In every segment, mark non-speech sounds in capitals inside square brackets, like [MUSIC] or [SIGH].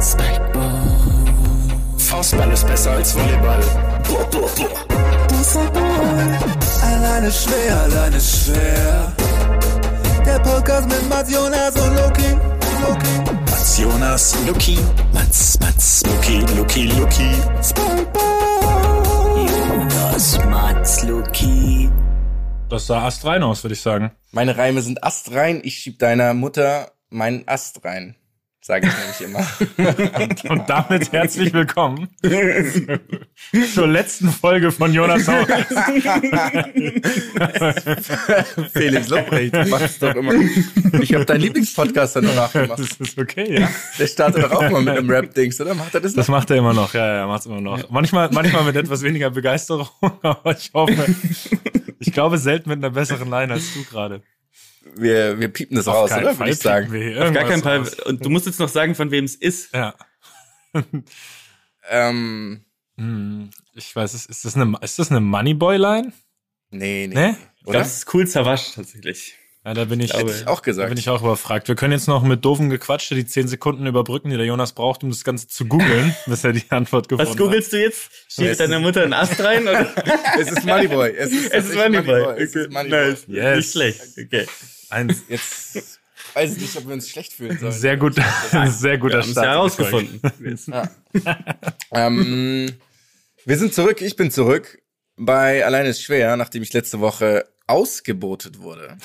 Spikeball. Faustball ist besser als Volleyball. Boah, boah, boah. Alleine schwer, alleine schwer. Der Podcast mit Mats Jonas und Loki. Loki. Mats Jonas, Loki. Mats, Mats, Loki, Loki, Loki. Spikeball. Jonas, Mats, Loki. Das sah astrein aus, würde ich sagen. Meine Reime sind astrein. Ich schieb deiner Mutter meinen Ast rein. Sage ich nämlich immer. [LAUGHS] und damit herzlich willkommen zur letzten Folge von Jonas Haus. Felix Lobrecht, du machst es doch immer. Ich habe deinen Lieblingspodcast dann danach gemacht. Das ist okay, ja. Der startet doch auch mal mit einem Rap-Dings, oder? Macht er das noch? Das macht er immer noch, ja, ja, macht es immer noch. Manchmal, manchmal mit etwas weniger Begeisterung, [LAUGHS] aber ich hoffe, ich glaube selten mit einer besseren Line als du gerade wir, wir piepen das raus, oder? Würde ich sagen. Auf gar keinen Fall. Raus. Und du musst jetzt noch sagen, von wem es ist. Ja. ähm. Hm, ich weiß, ist das eine, ist das eine Moneyboy-Line? Nee, nee. nee? Glaube, das ist cool zerwascht, tatsächlich. Ja, da bin ich, Hätte ich auch gesagt. Da bin ich auch überfragt. Wir können jetzt noch mit doofen Gequatsche die zehn Sekunden überbrücken, die der Jonas braucht, um das Ganze zu googeln, [LAUGHS] bis er die Antwort gefunden hat. Was googelst du jetzt? Schiebst deiner Mutter einen Ast rein? Oder? [LAUGHS] es ist Moneyboy. Es ist, es ist Moneyboy. Moneyboy. Es ist Moneyboy. Nice. Yes. Nicht schlecht. Okay. Eins. [LAUGHS] Jetzt weiß ich nicht, ob wir uns schlecht fühlen sollen. Sehr gut, [LAUGHS] sehr guter wir Start. herausgefunden. ja. ähm, wir sind zurück, ich bin zurück bei Alleine ist schwer, nachdem ich letzte Woche ausgebotet wurde.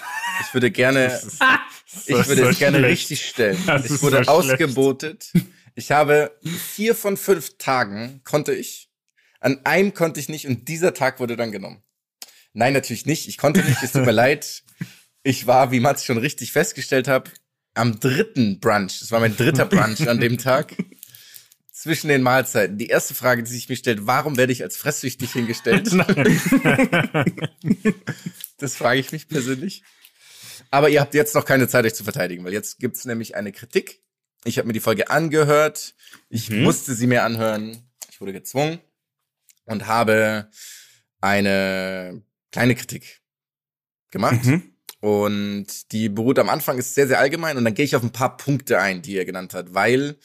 Ich würde gerne, [LAUGHS] ich würde es gerne richtig stellen. Das ich wurde so ausgebotet. Ich habe vier von fünf Tagen konnte ich. An einem konnte ich nicht und dieser Tag wurde dann genommen. Nein, natürlich nicht. Ich konnte nicht. Es tut mir leid. Ich war, wie Mats schon richtig festgestellt hat, am dritten Brunch. Das war mein dritter Brunch an dem Tag. Zwischen den Mahlzeiten. Die erste Frage, die sich mir stellt, warum werde ich als fresssüchtig hingestellt? [LAUGHS] das frage ich mich persönlich. Aber ihr habt jetzt noch keine Zeit, euch zu verteidigen, weil jetzt gibt's nämlich eine Kritik. Ich habe mir die Folge angehört. Ich mhm. musste sie mir anhören. Ich wurde gezwungen und habe eine kleine Kritik gemacht. Mhm. Und die beruht am Anfang, ist sehr, sehr allgemein und dann gehe ich auf ein paar Punkte ein, die er genannt hat, weil,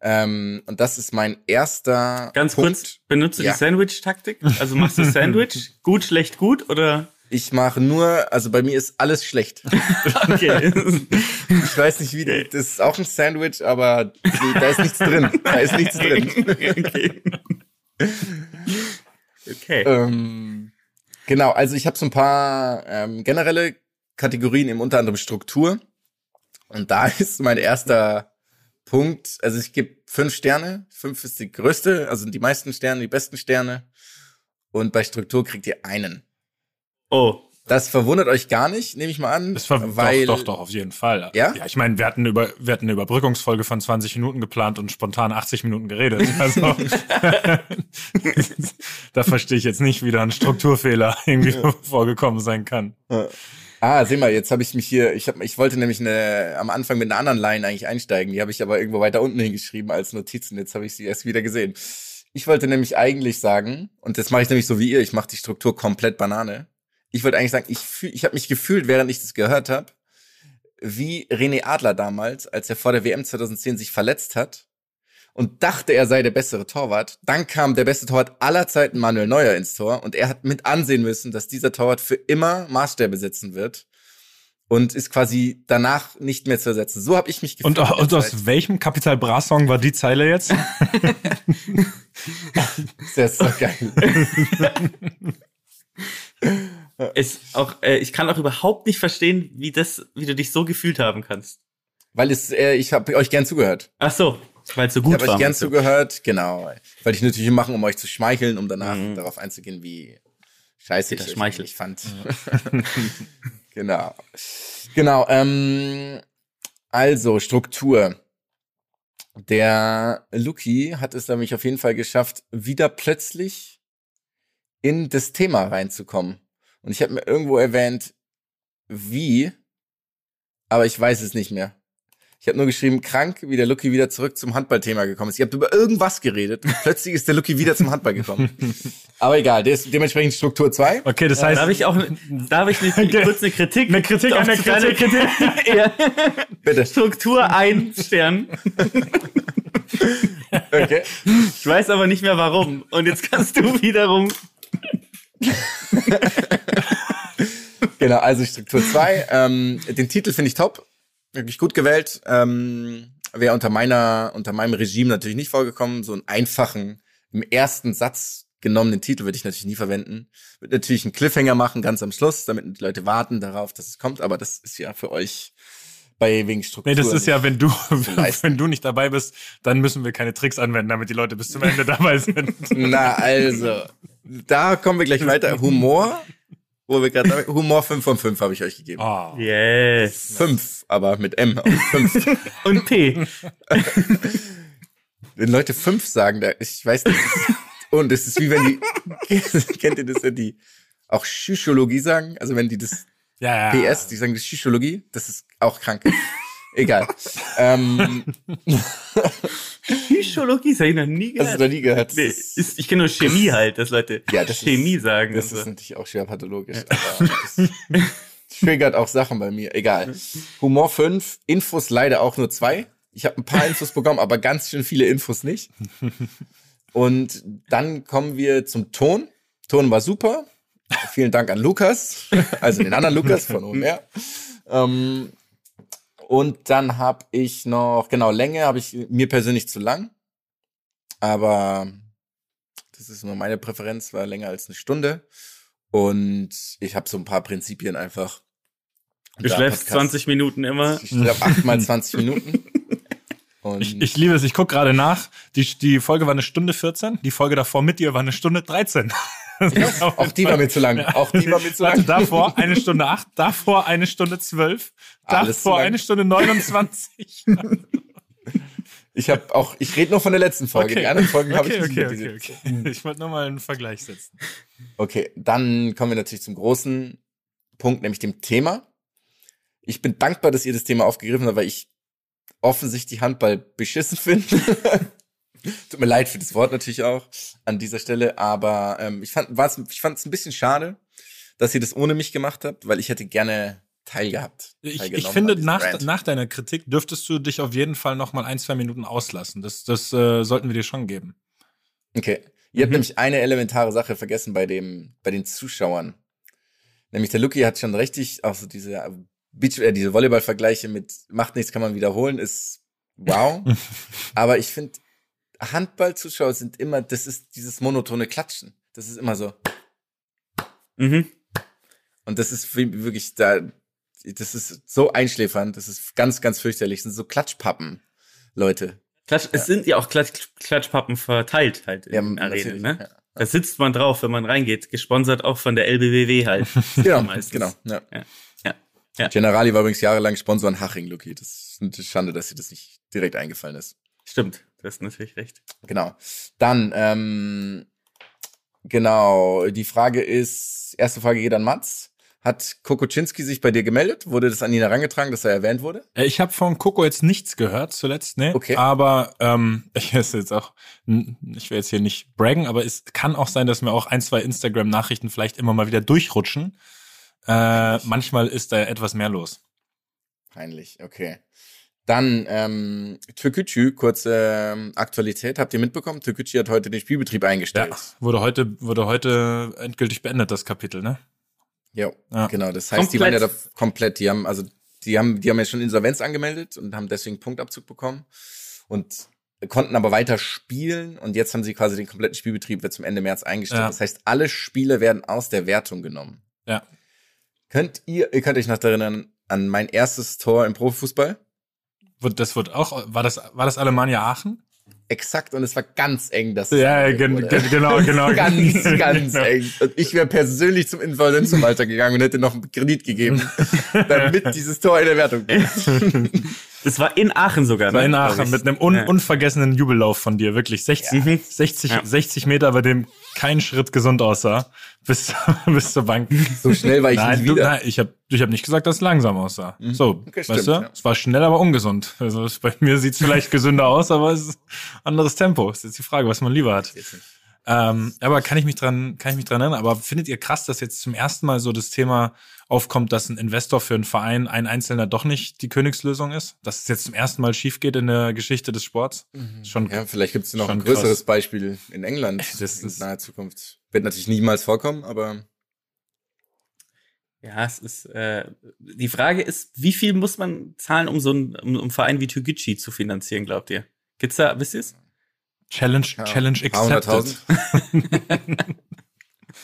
ähm, und das ist mein erster. Ganz Punkt. kurz, benutzt du ja. die Sandwich-Taktik? Also machst du [LAUGHS] Sandwich gut, schlecht, gut oder? Ich mache nur, also bei mir ist alles schlecht. [LAUGHS] okay. [LAUGHS] Ich weiß nicht, wie, das ist auch ein Sandwich, aber da ist nichts drin. Da ist nichts drin. Okay. okay. Ähm, genau, also ich habe so ein paar ähm, generelle Kategorien, eben unter anderem Struktur. Und da [LAUGHS] ist mein erster Punkt, also ich gebe fünf Sterne, fünf ist die größte, also die meisten Sterne, die besten Sterne. Und bei Struktur kriegt ihr einen. Oh. Das verwundert euch gar nicht, nehme ich mal an. Das ver weil, doch, doch, doch, auf jeden Fall. Ja? Ja, ich meine, wir hatten, über, wir hatten eine Überbrückungsfolge von 20 Minuten geplant und spontan 80 Minuten geredet. [LAUGHS] Also, [LAUGHS] da verstehe ich jetzt nicht, wie da ein Strukturfehler irgendwie ja. vorgekommen sein kann. Ja. Ah, sieh mal, jetzt habe ich mich hier, ich hab, ich wollte nämlich eine, am Anfang mit einer anderen Line eigentlich einsteigen, die habe ich aber irgendwo weiter unten hingeschrieben als Notizen, jetzt habe ich sie erst wieder gesehen. Ich wollte nämlich eigentlich sagen, und das mache ich nämlich so wie ihr, ich mache die Struktur komplett Banane. Ich wollte eigentlich sagen, ich fühl, ich habe mich gefühlt, während ich das gehört habe, wie René Adler damals, als er vor der WM 2010 sich verletzt hat und dachte, er sei der bessere Torwart. Dann kam der beste Torwart aller Zeiten Manuel Neuer ins Tor und er hat mit ansehen müssen, dass dieser Torwart für immer Maßstäbe setzen wird und ist quasi danach nicht mehr zu ersetzen. So habe ich mich gefühlt. Und, und aus welchem Kapital Bra Song war die Zeile jetzt? [LAUGHS] das ist doch geil. [LAUGHS] es auch, äh, ich kann auch überhaupt nicht verstehen, wie das, wie du dich so gefühlt haben kannst. Weil es, äh, ich habe euch gern zugehört. Ach so, weil es so gut ich war. Ich gern zugehört, genau. Weil ich natürlich machen, um euch zu schmeicheln, um danach mhm. darauf einzugehen, wie scheiße ich euch ich fand. Ja. [LAUGHS] genau. Genau, ähm, also Struktur. Der Luki hat es nämlich auf jeden Fall geschafft, wieder plötzlich in das Thema reinzukommen. Und ich habe mir irgendwo erwähnt, wie, aber ich weiß es nicht mehr. Ich habe nur geschrieben, krank, wie der Lucky wieder zurück zum Handballthema gekommen ist. Ihr habt über irgendwas geredet und [LAUGHS] plötzlich ist der Lucky wieder zum Handball gekommen. Aber egal, der ist dementsprechend Struktur 2. Okay, das heißt. Darf ich auch, darf ich nicht okay. kurz eine Kritik? Eine Kritik an der Kritik. Kritik. [LAUGHS] ja. Bitte. Struktur 1 Stern. [LAUGHS] Okay. Ich weiß aber nicht mehr warum. Und jetzt kannst du wiederum. Genau, also Struktur 2. Ähm, den Titel finde ich top. Wirklich gut gewählt. Ähm, Wäre unter meiner, unter meinem Regime natürlich nicht vorgekommen. So einen einfachen, im ersten Satz genommenen Titel würde ich natürlich nie verwenden. Würde natürlich einen Cliffhanger machen, ganz am Schluss, damit die Leute warten darauf, dass es kommt. Aber das ist ja für euch bei wegen Struktur. Nee, das ist ja, wenn du, [LAUGHS] wenn du nicht dabei bist, dann müssen wir keine Tricks anwenden, damit die Leute bis zum Ende dabei sind. [LAUGHS] Na, also, da kommen wir gleich weiter. Humor, wo wir gerade Humor 5 von 5 habe ich euch gegeben. Oh. Yes. 5, aber mit M auf [LAUGHS] 5. Und P. [LAUGHS] wenn Leute 5 sagen, da, ich weiß nicht. Und es ist wie wenn die, [LAUGHS] kennt ihr das, wenn die auch Psychologie sagen? Also wenn die das Ja, ja. PS, die sagen das Psychologie, das ist auch krank. Egal. ähm, Psychologie, das habe ich noch nie hast du gehört. noch nie gehört? Nee, ist- ich kenne nur Chemie halt, dass Leute Ja, das Chemie ist- sagen. Das ist so. natürlich auch schwer pathologisch, aber das triggert auch Sachen bei mir. Egal. Humor 5, Infos leider auch nur zwei. Ich habe ein paar Infos bekommen, aber ganz schön viele Infos nicht. Und dann kommen wir zum Ton. Ton war super. Vielen Dank an Lukas, also den anderen Lukas von OMR. Ähm, und dann habe ich noch, genau, Länge habe ich mir persönlich zu lang. Aber das ist nur meine Präferenz, war länger als eine Stunde. Und ich habe so ein paar Prinzipien einfach. Du schläfst Podcast- 20 Minuten immer. Ich schlafe achtmal 20 [LAUGHS] Minuten. Und Ich, ich liebe es, ich guck gerade nach. Die, die Folge war eine Stunde 14, die Folge davor mit dir war eine Stunde 13. auch die war mir zu lang. Auch die war mir zu lang. davor eine Stunde 8, davor eine Stunde 12, Alles zu davor eine Stunde 29. [LAUGHS] Ich habe auch, ich rede nur von der letzten Folge. Die anderen Folgen habe ich okay, nicht okay, okay, okay. Ich wollte nur mal einen Vergleich setzen. Okay, dann kommen wir natürlich zum großen Punkt, nämlich dem Thema. Ich bin dankbar, dass ihr das Thema aufgegriffen habt, weil ich offensichtlich Handball beschissen finde. [LAUGHS] [LAUGHS] Tut mir leid für das Wort natürlich auch an dieser Stelle, aber ähm, ich fand war's, ich fand es ein bisschen schade, dass ihr das ohne mich gemacht habt, weil ich hätte gerne teilgehabt. Ich, ich finde, nach, nach deiner Kritik dürftest du dich auf jeden Fall noch mal ein, zwei Minuten auslassen. Das, das äh, sollten wir dir schon geben. Okay. Ihr habt Mhm. nämlich eine elementare Sache vergessen bei dem, bei den Zuschauern. Nämlich der Lucky hat schon richtig, auch so diese äh, Beach, äh, diese Volleyball-Vergleiche mit macht nichts, kann man wiederholen, ist wow. [LAUGHS] Aber ich finde, Handball-Zuschauer sind immer, das ist dieses monotone Klatschen. Das ist immer so. Mhm. Und das ist wirklich da, das ist so einschläfernd, das ist ganz, ganz fürchterlich. Das sind so Klatschpappen, Leute. Klatsch, Es sind ja auch Klatsch, Klatschpappen verteilt halt in Ja, den Arenen, ne? ja. Da sitzt man drauf, wenn man reingeht. Gesponsert auch von der LBWW halt. [LAUGHS] Genau, Meistens. genau. Ja. Ja. Ja. Ja. Generali war übrigens jahrelang Sponsor an Haching, Lucky. Das ist eine Schande, dass dir das nicht direkt eingefallen ist. Stimmt, du hast natürlich recht. Genau. Dann, ähm, genau, die Frage ist, erste Frage geht an Mats. Hat Kokoczynski sich bei dir gemeldet? Wurde das an ihn herangetragen, dass er erwähnt wurde? Äh, Ich habe von Coco jetzt nichts gehört zuletzt, ne? Okay. Aber ähm, [LAUGHS] ich ist jetzt auch, ich will jetzt hier nicht braggen, aber es kann auch sein, dass mir auch ein, zwei Instagram-Nachrichten vielleicht immer mal wieder durchrutschen. Äh, manchmal ist da etwas mehr los. Peinlich, okay. Dann, ähm, Türkücü, kurze ähm, Aktualität. Habt ihr mitbekommen? Türkücü hat heute den Spielbetrieb eingestellt. Ja, wurde heute, wurde heute endgültig beendet, das Kapitel, ne? Ja, Ja. genau. Das heißt, die waren Komplett. ja da komplett, die haben, also die haben, die haben ja schon Insolvenz angemeldet und haben deswegen Punktabzug bekommen und konnten aber weiter spielen und jetzt haben sie quasi den kompletten Spielbetrieb wird zum Ende März eingestellt. Ja. Das heißt, alle Spiele werden aus der Wertung genommen. Ja. Könnt ihr, ihr könnt euch noch erinnern an mein erstes Tor im Profifußball? Wird- Das wird auch, war das, war das Alemannia Aachen? Exakt, und es war ganz eng, das Ja, gen, gen, genau, genau. [LAUGHS] Ganz, ganz [LAUGHS] Genau. eng. Und ich wäre persönlich zum Insolvenzverwalter gegangen und hätte noch einen Kredit gegeben, [LAUGHS] damit dieses Tor in der Wertung. Das war in Aachen sogar, War ne? in Aachen mit einem un Ja. unvergessenen Jubellauf von dir, wirklich 60, Mhm. 60, Ja. 60 Meter, bei dem kein Schritt gesund aussah, bis, bis zur Bank. So schnell war ich nein, nicht du, wieder. nein, ich habe ich hab nicht gesagt, dass es langsam aussah. So, Okay, weißt stimmt, du, ja. es war schnell, aber ungesund. Also es, bei mir sieht es vielleicht gesünder aus, aber es ist anderes Tempo. Ist jetzt die Frage, was man lieber hat. Ähm, aber kann ich mich dran, kann ich mich dran erinnern. Aber findet ihr krass, dass jetzt zum ersten Mal so das Thema aufkommt, dass ein Investor für einen Verein, ein Einzelner doch nicht die Königslösung ist? Dass es jetzt zum ersten Mal schief geht in der Geschichte des Sports? Schon, Ja, vielleicht gibt es noch ein größeres krass. Beispiel in England Das in ist- naher Zukunft. Wird natürlich niemals vorkommen, aber Ja, es ist, äh, die Frage ist, wie viel muss man zahlen, um so einen, um, um einen Verein wie Toguchi zu finanzieren, glaubt ihr? Gibt's da, wisst ihr's? Challenge, ja, Challenge paar accepted. hunderttausend.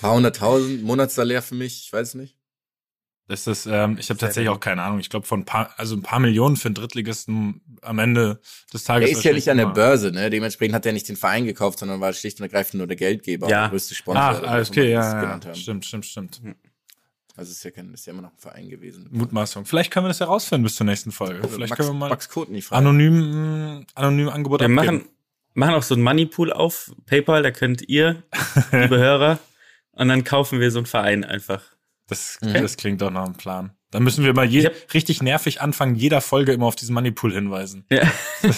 paar hunderttausend Monatssalär für mich, ich weiß es nicht. Das ist, ähm, ich habe tatsächlich auch keine Ahnung. Ich glaube von ein paar, also ein paar Millionen für einen Drittligisten am Ende des Er Tages. ist ja nicht an der Börse, ne? Dementsprechend hat er nicht den Verein gekauft, sondern war schlicht und ergreifend nur der Geldgeber, Ja. der größte Sponsor. Ah, immer okay, ja, ja. Stimmt, stimmt, stimmt. Also ist ja, kein, ist ja immer noch ein Verein gewesen. Mutmaßung. Vielleicht können wir das herausfinden bis zur nächsten Folge. Vielleicht Max, können wir mal Max Kotny fragen. anonym, anonym Angebot Wir abgeben. machen, machen auch so einen Moneypool auf PayPal, da könnt ihr, [LAUGHS] liebe Hörer, und dann kaufen wir so einen Verein einfach. Das, das klingt doch nach einem Plan. Dann müssen wir mal je, hab- richtig nervig anfangen, jeder Folge immer auf diesen Moneypool hinweisen. Ja. [LAUGHS]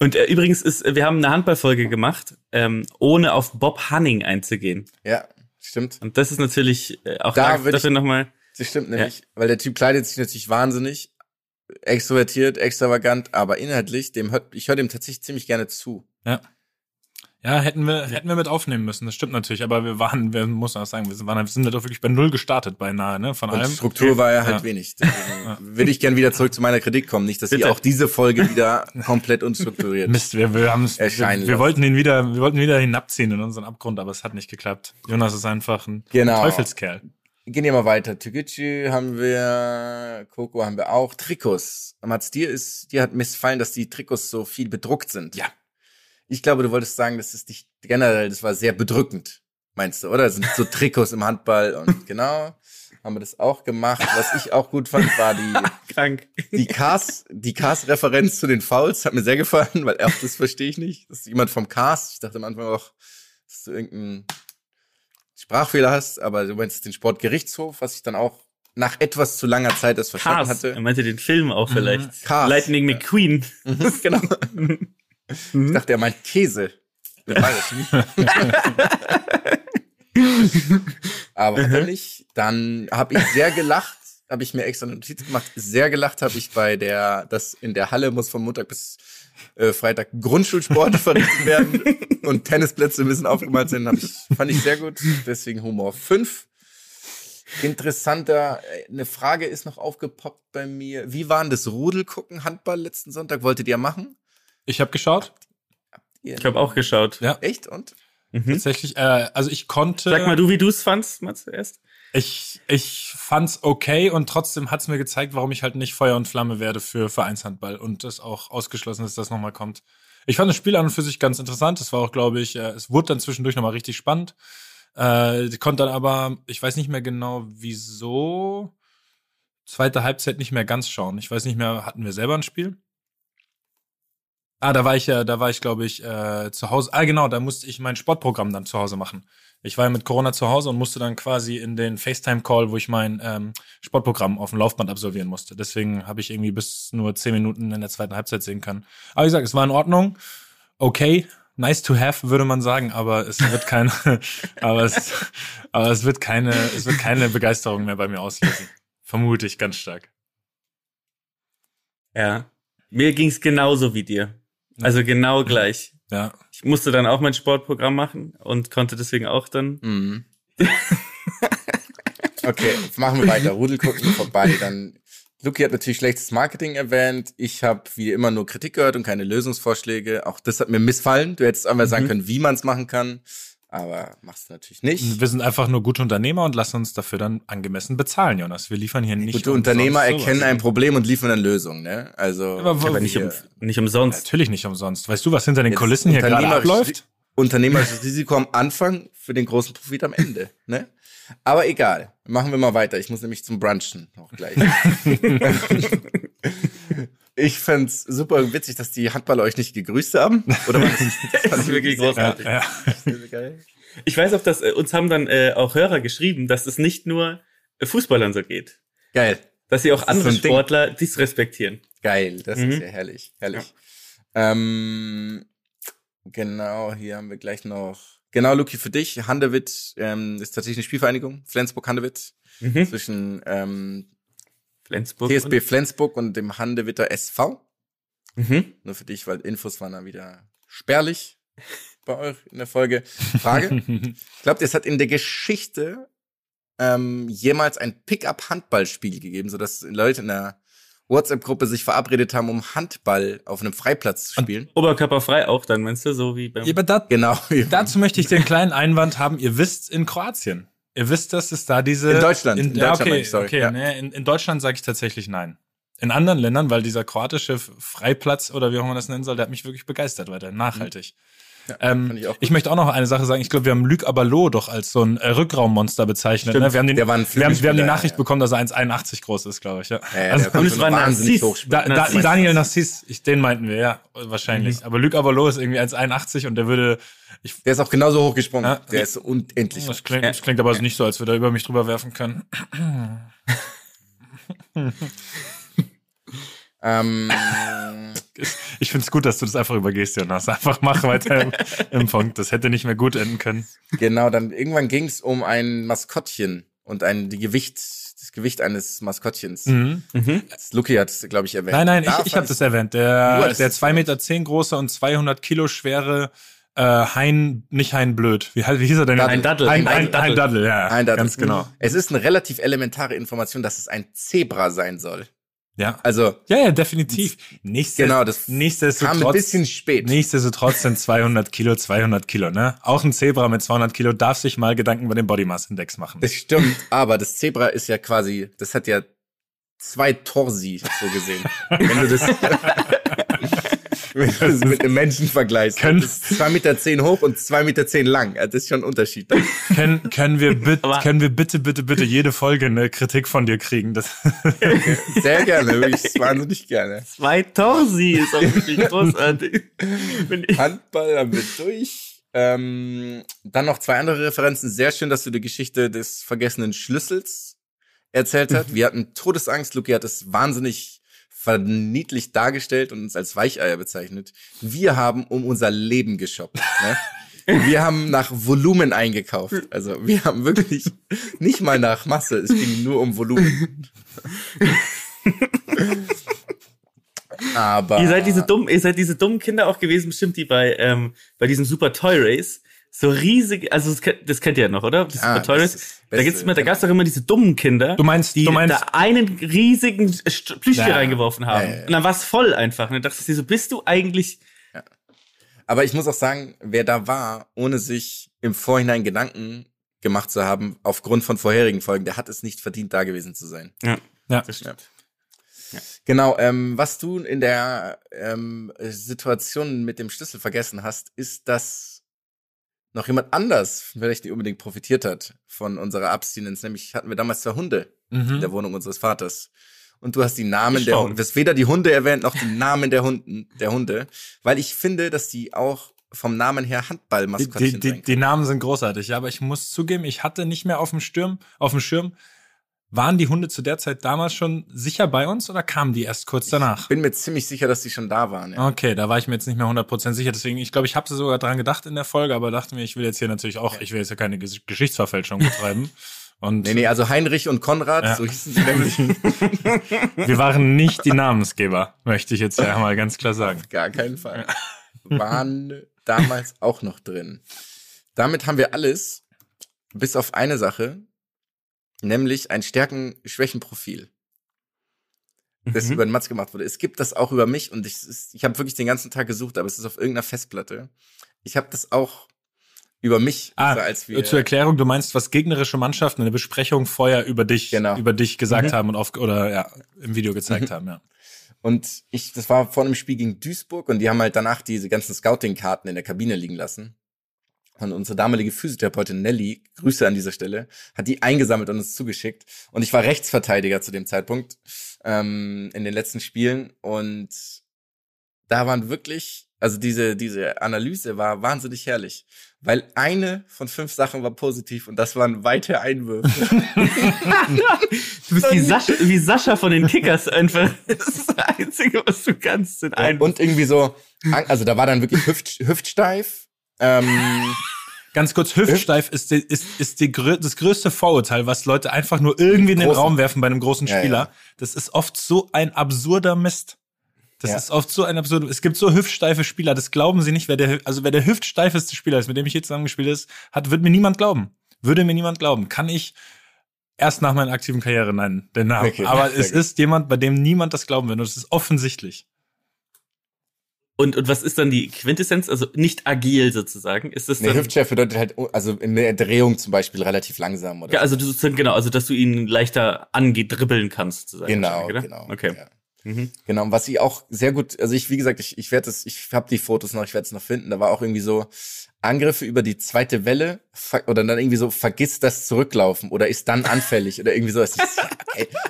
Und äh, übrigens ist, wir haben eine Handballfolge gemacht, ähm, ohne auf Bob Hanning einzugehen. Ja, stimmt. Und das ist natürlich äh, auch Da da, würd ich- dafür nochmal. Das stimmt nämlich, weil der Typ kleidet sich natürlich wahnsinnig extrovertiert, extravagant, aber inhaltlich, dem hört, ich höre dem tatsächlich ziemlich gerne zu. Ja. Ja, hätten wir, hätten wir mit aufnehmen müssen. Das stimmt natürlich. Aber wir waren, wir muss auch sagen, wir sind, waren, wir sind da doch wirklich bei Null gestartet beinahe, ne? Von Und allem. Struktur war ja halt Ja. wenig. Deswegen will ich gern wieder zurück zu meiner Kritik kommen. Nicht, dass ihr Bitte. auch diese Folge wieder komplett unstrukturiert. Mist, wir, wir haben es, wir, Erscheinen wir wollten ihn wieder, wir wollten ihn wieder hinabziehen in unseren Abgrund, aber es hat nicht geklappt. Jonas ist einfach ein Genau. Teufelskerl. Gehen wir mal weiter. Toguchi haben wir, Coco haben wir auch. Trikots. Mats, dir ist, dir hat missfallen, dass die Trikots so viel bedruckt sind. Ja. Ich glaube, du wolltest sagen, das ist dich generell, das war sehr bedrückend, meinst du, oder? Das sind so [LAUGHS] Trikots im Handball und genau, haben wir das auch gemacht. Was ich auch gut fand, war die, [LAUGHS] Krank. die Cars, die Cars-Referenz zu den Fouls hat mir sehr gefallen, weil erst das verstehe ich nicht. Das ist jemand vom Cars. Ich dachte am Anfang auch, dass du irgendeinen Sprachfehler hast, aber du meinst den Sportgerichtshof, was ich dann auch nach etwas zu langer Zeit das verstanden Cars. Er hatte. meinte den Film auch vielleicht. Cars. Lightning McQueen. [LAUGHS] genau. Ich dachte, er meint Käse. Nicht. [LAUGHS] Aber hat er nicht. Dann habe ich sehr gelacht, habe ich mir extra eine Notiz gemacht. Sehr gelacht habe ich bei der, das in der Halle muss von Montag bis äh, Freitag Grundschulsport [LAUGHS] verrichtet werden und Tennisplätze müssen aufgemalt sein. Ich, fand ich sehr gut. Deswegen Humor 5. Interessanter, äh, eine Frage ist noch aufgepoppt bei mir. Wie war denn das Rudelgucken Handball letzten Sonntag? Wolltet ihr machen? Ich habe geschaut. Ich habe auch geschaut. Ja. Echt? Und? Mhm. Tatsächlich, äh, also ich konnte. Sag mal du, wie du es fandst, mal zuerst. Ich, ich fand's okay und trotzdem hat's mir gezeigt, warum ich halt nicht Feuer und Flamme werde für Vereinshandball und das auch ausgeschlossen ist, dass das nochmal kommt. Ich fand das Spiel an und für sich ganz interessant. Es war auch, glaube ich, äh, es wurde dann zwischendurch nochmal richtig spannend. Äh, konnte dann aber, ich weiß nicht mehr genau, wieso, zweite Halbzeit nicht mehr ganz schauen. Ich weiß nicht mehr, hatten wir selber ein Spiel? Ah, da war ich ja, da war ich, glaube ich, äh, zu Hause. Ah, genau, da musste ich mein Sportprogramm dann zu Hause machen. Ich war ja mit Corona zu Hause und musste dann quasi in den FaceTime-Call, wo ich mein ähm, Sportprogramm auf dem Laufband absolvieren musste. Deswegen habe ich irgendwie bis nur zehn Minuten in der zweiten Halbzeit sehen können. Aber wie gesagt, es war in Ordnung. Okay, nice to have, würde man sagen, aber es wird keine, [LAUGHS] aber es, aber es wird keine, es wird keine Begeisterung mehr bei mir auslösen. Vermute ich ganz stark. Ja. Mir ging's genauso wie dir. Also genau gleich. Ja. Ich musste dann auch mein Sportprogramm machen und konnte deswegen auch dann. Mhm. [LAUGHS] okay, machen wir weiter. Rudel gucken vorbei. Dann Luki hat natürlich schlechtes Marketing erwähnt. Ich habe wie immer nur Kritik gehört und keine Lösungsvorschläge. Auch das hat mir missfallen. Du hättest einmal sagen können, wie man es machen kann. Aber machst du natürlich nicht. Wir sind einfach nur gute Unternehmer und lassen uns dafür dann angemessen bezahlen, Jonas. Wir liefern hier nicht. Gute Unternehmer sowas. erkennen ein Problem und liefern dann Lösungen, ne? Also Aber Aber nicht, um, nicht umsonst. Natürlich nicht umsonst. Weißt du, was hinter den Jetzt Kulissen hier gerade unternehmerisches- abläuft? Unternehmerisches Risiko am Anfang für den großen Profit am Ende, ne? Aber egal. Machen wir mal weiter. Ich muss nämlich zum Brunchen noch gleich. [LAUGHS] [LAUGHS] ich fänd's super witzig, dass die Handballer euch nicht gegrüßt haben. Oder war [LAUGHS] das, Das ist wirklich großartig. Ja, geil. Ich weiß auch, dass äh, uns haben dann äh, auch Hörer geschrieben, dass es nicht nur äh, Fußballern so geht. Geil. Dass sie auch Das andere so ein Ding. Sportler disrespektieren. Geil. Das Mhm. ist ja herrlich. Herrlich. Ähm, Genau, hier haben wir gleich noch. Genau, Luki, für dich. Handewitt ähm, ist tatsächlich eine Spielvereinigung. Flensburg-Handewitt. Mhm. Zwischen ähm, Flensburg. TSB Flensburg und dem Handewitter SV. Und, mhm. Nur für dich, weil Infos waren da wieder spärlich [LAUGHS] bei euch in der Folge. Frage. Glaubt ihr, es hat in der Geschichte ähm, jemals ein Pickup-Handballspiel gegeben, sodass Leute in der WhatsApp-Gruppe sich verabredet haben, um Handball auf einem Freiplatz zu spielen? Oberkörperfrei auch dann, meinst du? So wie beim. Ja, aber da, Genau. dazu möchte ich den kleinen Einwand haben. Ihr wisst, in Kroatien. Ihr wisst, dass es da diese. In Deutschland. In, In Deutschland okay, ich, sorry. okay. Ja. Nee, in, in Deutschland sage ich tatsächlich nein. In anderen Ländern, weil dieser kroatische Freiplatz oder wie auch immer man das nennen soll, der hat mich wirklich begeistert, weiter nachhaltig. Ähm, ich ich möchte auch noch eine Sache sagen. Ich glaube, wir haben Luc Abalo doch als so ein äh, Rückraummonster bezeichnet. Ne? Wir, haben den, wir, haben, wir haben die Nachricht ja. bekommen, dass er 1,81 groß ist, glaube ich. Ja. Ja, ja, also, und es war hochspielen. da, da, Narziss. Daniel Narciss, ich, den meinten wir, ja, wahrscheinlich. Aber Luc Abalo ist irgendwie 1,81 und der würde, ich, Der ist auch genauso hochgesprungen. Ja. Der ist so unendlich. das klingt, das klingt aber nicht so, als würde er über mich drüber werfen können. [LAUGHS] [LAUGHS] Ähm, [LAUGHS] Ich finde es gut, dass du das einfach übergehst, Jonas. Einfach mach weiter im, im Punkt. Das hätte nicht mehr gut enden können. genau, dann irgendwann ging es um ein Maskottchen und ein die Gewicht, das Gewicht eines Maskottchens. Mhm. Das Lucky hat es, glaube ich, erwähnt. Nein, nein, Da ich, ich habe das erwähnt. Der, der das 2 Meter zehn große und 200 Kilo schwere äh, Hein, nicht Hein Blöd. Wie, wie hieß er denn? Hein Daddel. Hein, Hein Hein, Daddel. Hein Daddel, ja. Ein Datum. Ganz genau. Es ist eine relativ elementare Information, dass es ein Zebra sein soll. Ja. Also, Ja, ja, definitiv. Nichtsdest Genau, das kam ein nichtsdestotrotz, bisschen spät. nichtsdestotrotz sind 200 Kilo 200 Kilo, ne? Auch ein Zebra mit 200 Kilo darf sich mal Gedanken über den Body Mass Index machen. Das stimmt, aber das Zebra ist ja quasi, das hat ja zwei Torsi, so gesehen. Wenn du das, [LAUGHS] [LAUGHS] wenn du das mit einem Menschen vergleichst. Können- Das ist zwei Meter zehn hoch und zwei Meter zehn lang. Das ist schon ein Unterschied. [LAUGHS] können, können wir bitte, Aber- können wir bitte, bitte, bitte jede Folge eine Kritik von dir kriegen? Das, [LAUGHS] Sehr gerne, wirklich wahnsinnig gerne. Zwei Torsi ist auch wirklich großartig. Handball haben wir durch. Ähm, dann noch zwei andere Referenzen. Sehr schön, dass du die Geschichte des vergessenen Schlüssels erzählt hast. Wir hatten Todesangst. Luki hat es wahnsinnig verniedlicht dargestellt und uns als Weicheier bezeichnet. Wir haben um unser Leben geshoppt. Ne? [LAUGHS] Wir haben nach Volumen eingekauft. Also wir haben wirklich nicht mal nach Masse. Es ging nur um Volumen. Aber Ihr seid diese dummen, ihr seid diese dummen Kinder auch gewesen, bestimmt die bei ähm, bei diesem Super Toy Race so riesig, also das, kennt- das kennt ihr ja noch, oder? Das Ah, Super Toy das ist Da gibt's immer, da ja. gab's doch immer diese dummen Kinder, Du meinst- die du meinst- da einen riesigen Plüschtier Ja. reingeworfen haben. Ja, ja, ja. Und dann war's voll einfach. Und dann dachte ich so, bist du eigentlich Aber ich muss auch sagen, wer da war, ohne sich im Vorhinein Gedanken gemacht zu haben, aufgrund von vorherigen Folgen, der hat es nicht verdient, da gewesen zu sein. Ja. ja. Das stimmt. Genau, ähm, was du in der ähm, Situation mit dem Schlüssel vergessen hast, ist, dass noch jemand anders vielleicht nicht unbedingt profitiert hat von unserer Abstinenz. Nämlich hatten wir damals zwei Hunde in Mhm. der Wohnung unseres Vaters. Und du hast die Namen Ich der. Hunde, du hast weder die Hunde erwähnt, noch die [LAUGHS] Namen der Hunden, der Hunde, weil ich finde, dass die auch vom Namen her Die, Handballmaskottchen die, sein die, die Namen sind großartig, ja, aber ich muss zugeben, ich hatte nicht mehr auf dem Sturm, auf dem Schirm. Waren die Hunde zu der Zeit damals schon sicher bei uns oder kamen die erst kurz danach? bin mir ziemlich sicher, dass die schon da waren. Ja. Okay, da war ich mir jetzt nicht mehr 100% sicher. Deswegen, ich glaube, ich habe sogar dran gedacht in der Folge, aber dachte mir, ich will jetzt hier natürlich auch, ich will jetzt ja keine Ges- Geschichtsverfälschung betreiben. [LAUGHS] Und Nee, nee, also Heinrich und Konrad, Ja. so hießen sie nämlich. [LAUGHS] wir waren nicht die Namensgeber, möchte ich jetzt ja mal ganz klar sagen. Auf gar keinen Fall. [LAUGHS] Waren damals auch noch drin. Damit haben wir alles, bis auf eine Sache, nämlich ein Stärken-Schwächen-Profil, das Mhm. über den Matz gemacht wurde. Es gibt das auch über mich und ich, ich habe wirklich den ganzen Tag gesucht, aber es ist auf irgendeiner Festplatte. Ich habe das auch über mich, Ah, also als wir zur Erklärung, du meinst, was gegnerische Mannschaften in der Besprechung vorher über dich, Genau. über dich gesagt Mhm. haben und auf, oder ja, im Video gezeigt haben, ja. Und ich, das war vor einem Spiel gegen Duisburg und die haben halt danach diese ganzen Scouting-Karten in der Kabine liegen lassen. Und unsere damalige Physiotherapeutin Nelly, Grüße an dieser Stelle, hat die eingesammelt und uns zugeschickt. Und ich war Rechtsverteidiger zu dem Zeitpunkt ähm, in den letzten Spielen. Und da waren wirklich Also diese, diese Analyse war wahnsinnig herrlich. Weil eine von fünf Sachen war positiv und das waren weite Einwürfe. [LAUGHS] Du bist wie Sascha, wie Sascha von den Kickers einfach. [LAUGHS] Das ist das Einzige, was du kannst. In einem. und irgendwie so, also da war dann wirklich hüft, hüftsteif. Ähm, [LAUGHS] Ganz kurz, hüftsteif ist, die, ist, ist die, das größte Vorurteil, was Leute einfach nur irgendwie in den Großen. Raum werfen bei einem großen Ja, Spieler. ja. Das ist oft so ein absurder Mist. Das Ja. ist oft so ein absurder. Es gibt so hüftsteife Spieler, das glauben sie nicht, wer der, also wer der hüftsteifeste Spieler ist, mit dem ich hier zusammengespielt ist, hat, wird mir niemand glauben. Würde mir niemand glauben. Kann ich erst nach meiner aktiven Karriere nennen, den Namen. Okay, Aber es gut. ist jemand, bei dem niemand das glauben wird. Und es ist offensichtlich. Und, und was ist dann die Quintessenz? Also nicht agil sozusagen. Ist das nee, dann. Hüftsteif bedeutet halt, also in der Drehung zum Beispiel relativ langsam oder ja, also du sozusagen, genau, also dass du ihn leichter dribbeln kannst, sozusagen. Genau, genau. Okay. Ja. Mhm. Genau, und was ich auch sehr gut, also ich, wie gesagt, ich, ich werde das, ich habe die Fotos noch, ich werde es noch finden. Da war auch irgendwie so Angriffe über die zweite Welle oder dann irgendwie so, vergiss das Zurücklaufen oder ist dann anfällig oder irgendwie so. Ich,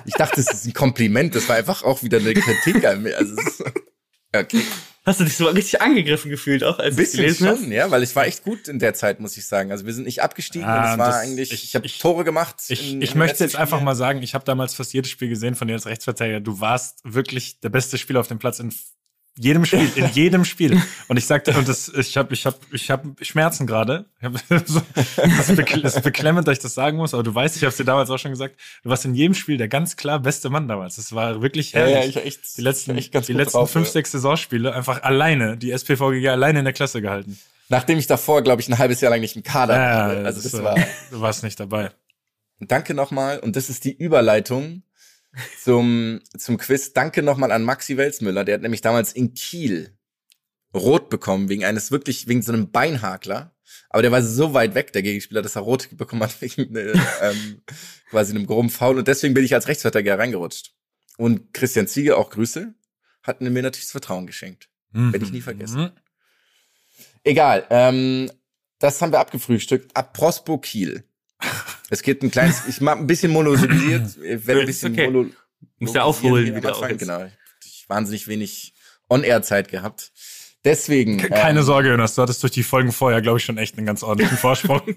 ich dachte, das ist ein Kompliment, das war einfach auch wieder eine Kritik an mir. Also, ist, [LAUGHS] okay. Hast du dich so richtig angegriffen gefühlt auch, als es bisschen gelesen hast? schon, ja, weil ich war echt gut in der Zeit, muss ich sagen. Also wir sind nicht abgestiegen Ah, und es war das- eigentlich, ich- ich, habe Tore gemacht. Ich, in- ich möchte jetzt einfach Spiel. mal sagen, ich habe damals fast jedes Spiel gesehen von dir als Rechtsverteidiger. Du warst wirklich der beste Spieler auf dem Platz in jedem Spiel, in [LAUGHS] jedem Spiel. Und ich sagte, und das, ich habe, ich habe, ich habe Schmerzen gerade. Ich hab [LAUGHS] Das ist bekl- das ist beklemmend, dass ich das sagen muss, aber du weißt, ich habe es dir damals auch schon gesagt. Du warst in jedem Spiel der ganz klar beste Mann damals. Das war wirklich Ja, herrlich. ja, ich war echt, die letzten, echt die letzten drauf, fünf, ja. sechs Saisonspiele einfach alleine, die SPVG alleine in der Klasse gehalten. Nachdem ich davor, glaube ich, ein halbes Jahr lang nicht im Kader war. Also das war. du warst nicht dabei. Danke nochmal. Und das ist die Überleitung zum, zum Quiz. Danke nochmal an Maxi Welsmüller. Der hat nämlich damals in Kiel rot bekommen, wegen eines wirklich, wegen so einem Beinhakler. Aber der war so weit weg, der Gegenspieler, dass er rot bekommen hat, wegen äh, [LAUGHS] ähm, quasi einem groben Foul. Und deswegen bin ich als Rechtsverteidiger reingerutscht. Und Christian Ziege, auch Grüße, hat mir natürlich das Vertrauen geschenkt. Werde ich nie vergessen. Mhm. Egal, ähm, das haben wir abgefrühstückt. Ab Prospo Kiel. Es geht ein kleines, ich mach ein bisschen monologisiert, ich [LAUGHS] werde ein bisschen okay. mono Musst du aufholen wieder Anfang. Genau. Ich wahnsinnig wenig On-Air-Zeit gehabt. Deswegen. Keine ähm, Sorge, Jonas, du hattest durch die Folgen vorher, glaube ich, schon echt einen ganz ordentlichen Vorsprung. [LAUGHS]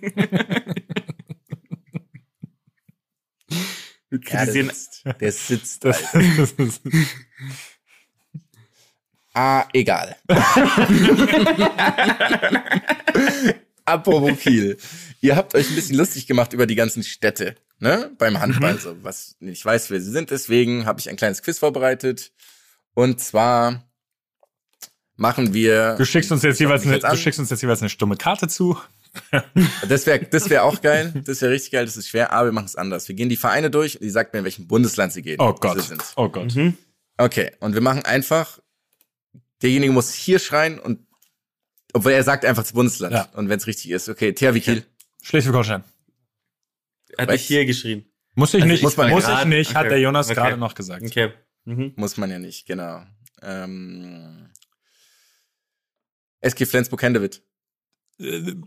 Wir Ja, der kritisieren sitzt. Der sitzt Das, Ah, egal. [LAUGHS] Apropos Kiel. Ihr habt euch ein bisschen lustig gemacht über die ganzen Städte, ne? Beim Handball. So, was ich weiß, wer sie sind, deswegen habe ich ein kleines Quiz vorbereitet. Und zwar machen wir. du schickst uns jetzt jeweils eine, du schickst uns jetzt jeweils eine stumme Karte zu. [LAUGHS] Das wäre das wär auch geil. Das wäre richtig geil. Das ist schwer, aber wir machen es anders. Wir gehen die Vereine durch und die sagt mir, in welchem Bundesland sie gehen. Oh Sie Gott. sind. Oh Gott. Mhm. Okay, und wir machen einfach, derjenige muss hier schreien und, obwohl er sagt einfach das Bundesland. Ja. Und wenn es richtig ist, okay, THW Kiel. Schleswig-Holstein. Hat nicht hier geschrien. Muss ich Also nicht, muss man muss ich nicht, hat okay. der Jonas Okay. gerade noch gesagt. Okay. Mhm. Muss man ja nicht, genau. Ähm, SG Flensburg-Hendewitt.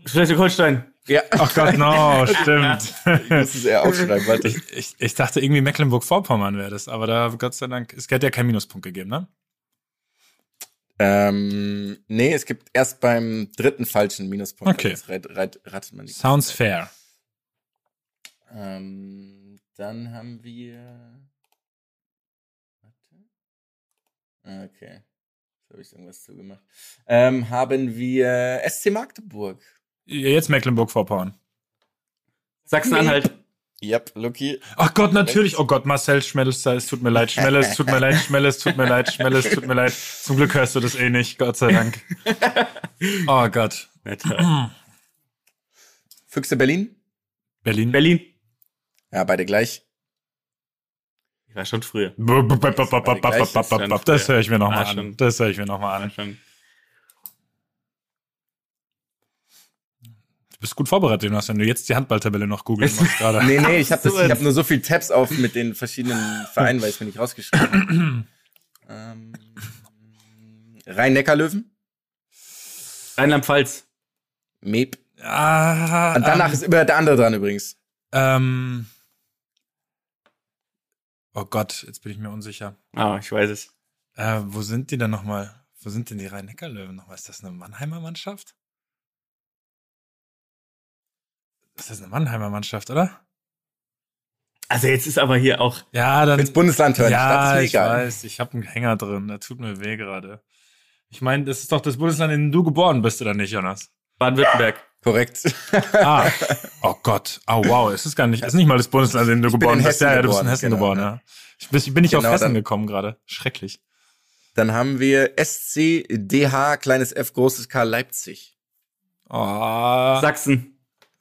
Schleswig-Holstein. Ja. Ach Gott, no, [LAUGHS] stimmt. Ich muss es eher aufschreiben, warte. ich, ich, ich dachte irgendwie Mecklenburg-Vorpommern wäre das, aber da, Gott sei Dank, es hat ja keinen Minuspunkt gegeben, ne? Ähm, nee, es gibt erst beim dritten falschen Minuspunkt. Okay. Rät, ratet man nicht. Sounds fair. Ähm, dann haben wir. Warte. Okay. Jetzt habe ich irgendwas zugemacht. Ähm, haben wir SC Magdeburg. Jetzt Mecklenburg-Vorpommern. Sachsen-Anhalt. Yep, Lucky. Ach Gott, natürlich. Oh Gott, Marcel Schmelzer, es tut mir leid. Schmelle, es tut mir leid. Schmelle, es tut mir leid. Schmelle, es tut mir leid. Zum Glück hörst du das eh nicht, Gott sei Dank. [LAUGHS] Oh Gott. Füchse Berlin. Berlin. Berlin. Ja, beide gleich. Ich war schon früher. Das höre ich mir nochmal Ah, an. Das höre ich mir nochmal an. Du bist gut vorbereitet, Jonas, wenn du jetzt die Handballtabelle noch googeln musst [LAUGHS] gerade. Nee, nee, ich habe hab nur so viel Tabs auf mit den verschiedenen Vereinen, weil ich mir nicht rausgeschrieben habe. [CLEARS THROAT] ähm, Rhein-Neckar-Löwen. Rheinland-Pfalz. Meep. Ah, Und danach ist immer der andere dran übrigens. ähm, oh Gott, jetzt bin ich mir unsicher. Ah, ich weiß es. Äh, wo sind die denn nochmal? Wo sind denn die Rhein-Neckar-Löwen nochmal? Ist das eine Mannheimer Mannschaft? Ist das eine Mannheimer Mannschaft, oder? Also jetzt ist aber hier auch. Ja, dann. Ins Bundesland hören. Ja, Stadt ist ich weiß. Ich habe einen Hänger drin. Der tut mir weh gerade. Ich meine, das ist doch das Bundesland, in dem du geboren bist, oder nicht, Jonas? Baden-Württemberg. Korrekt. Ah. [LAUGHS] Oh Gott. Oh wow. Es ist gar nicht, es ist nicht mal das Bundesland, in dem du bin geboren in bist. Hessen Ja, ja, du bist in Hessen genau, geboren, ja. Ich bin, ich bin nicht auf Genau, Hessen dann- gekommen gerade. Schrecklich. Dann haben wir SCDH, kleines F, großes K, Leipzig. Oh. Sachsen.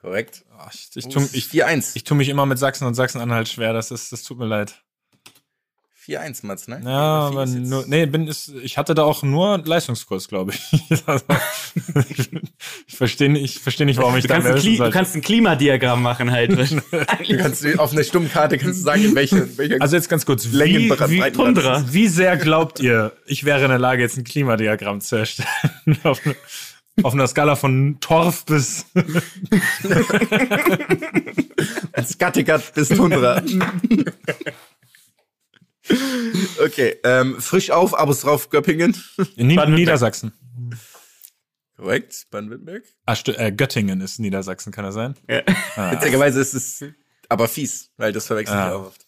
Korrekt. Oh, ich, ich, tu, ich, 4-1. ich tu mich immer mit Sachsen und Sachsen-Anhalt schwer. Das ist, das tut mir leid. 4-1, Mats, ne? Ja, aber nur, nee, bin, ist, ich hatte da auch nur Leistungskurs, glaube ich. Also, [LAUGHS] ich verstehe nicht, ich verstehe nicht, warum ich Du da kannst, Kli du kannst ein Klimadiagramm machen halt. [LAUGHS] Du kannst auf einer Stummkarte kannst du sagen, in welche, in welcher Also jetzt ganz kurz, wie, wie, Tundra. wie sehr glaubt ihr, ich wäre in der Lage, jetzt ein Klimadiagramm zu erstellen? [LAUGHS] auf, eine, auf einer Skala von Torf bis [LAUGHS] Skattegat bis Tundra. okay, ähm, frisch auf, Abos drauf, Göppingen. in Nied. Niedersachsen. Korrekt, Baden-Württemberg. Ah, äh, Göttingen ist Niedersachsen, kann das sein? Ja. Ah, Witzigerweise ist es aber fies, weil das verwechselt Ah. ich auch oft.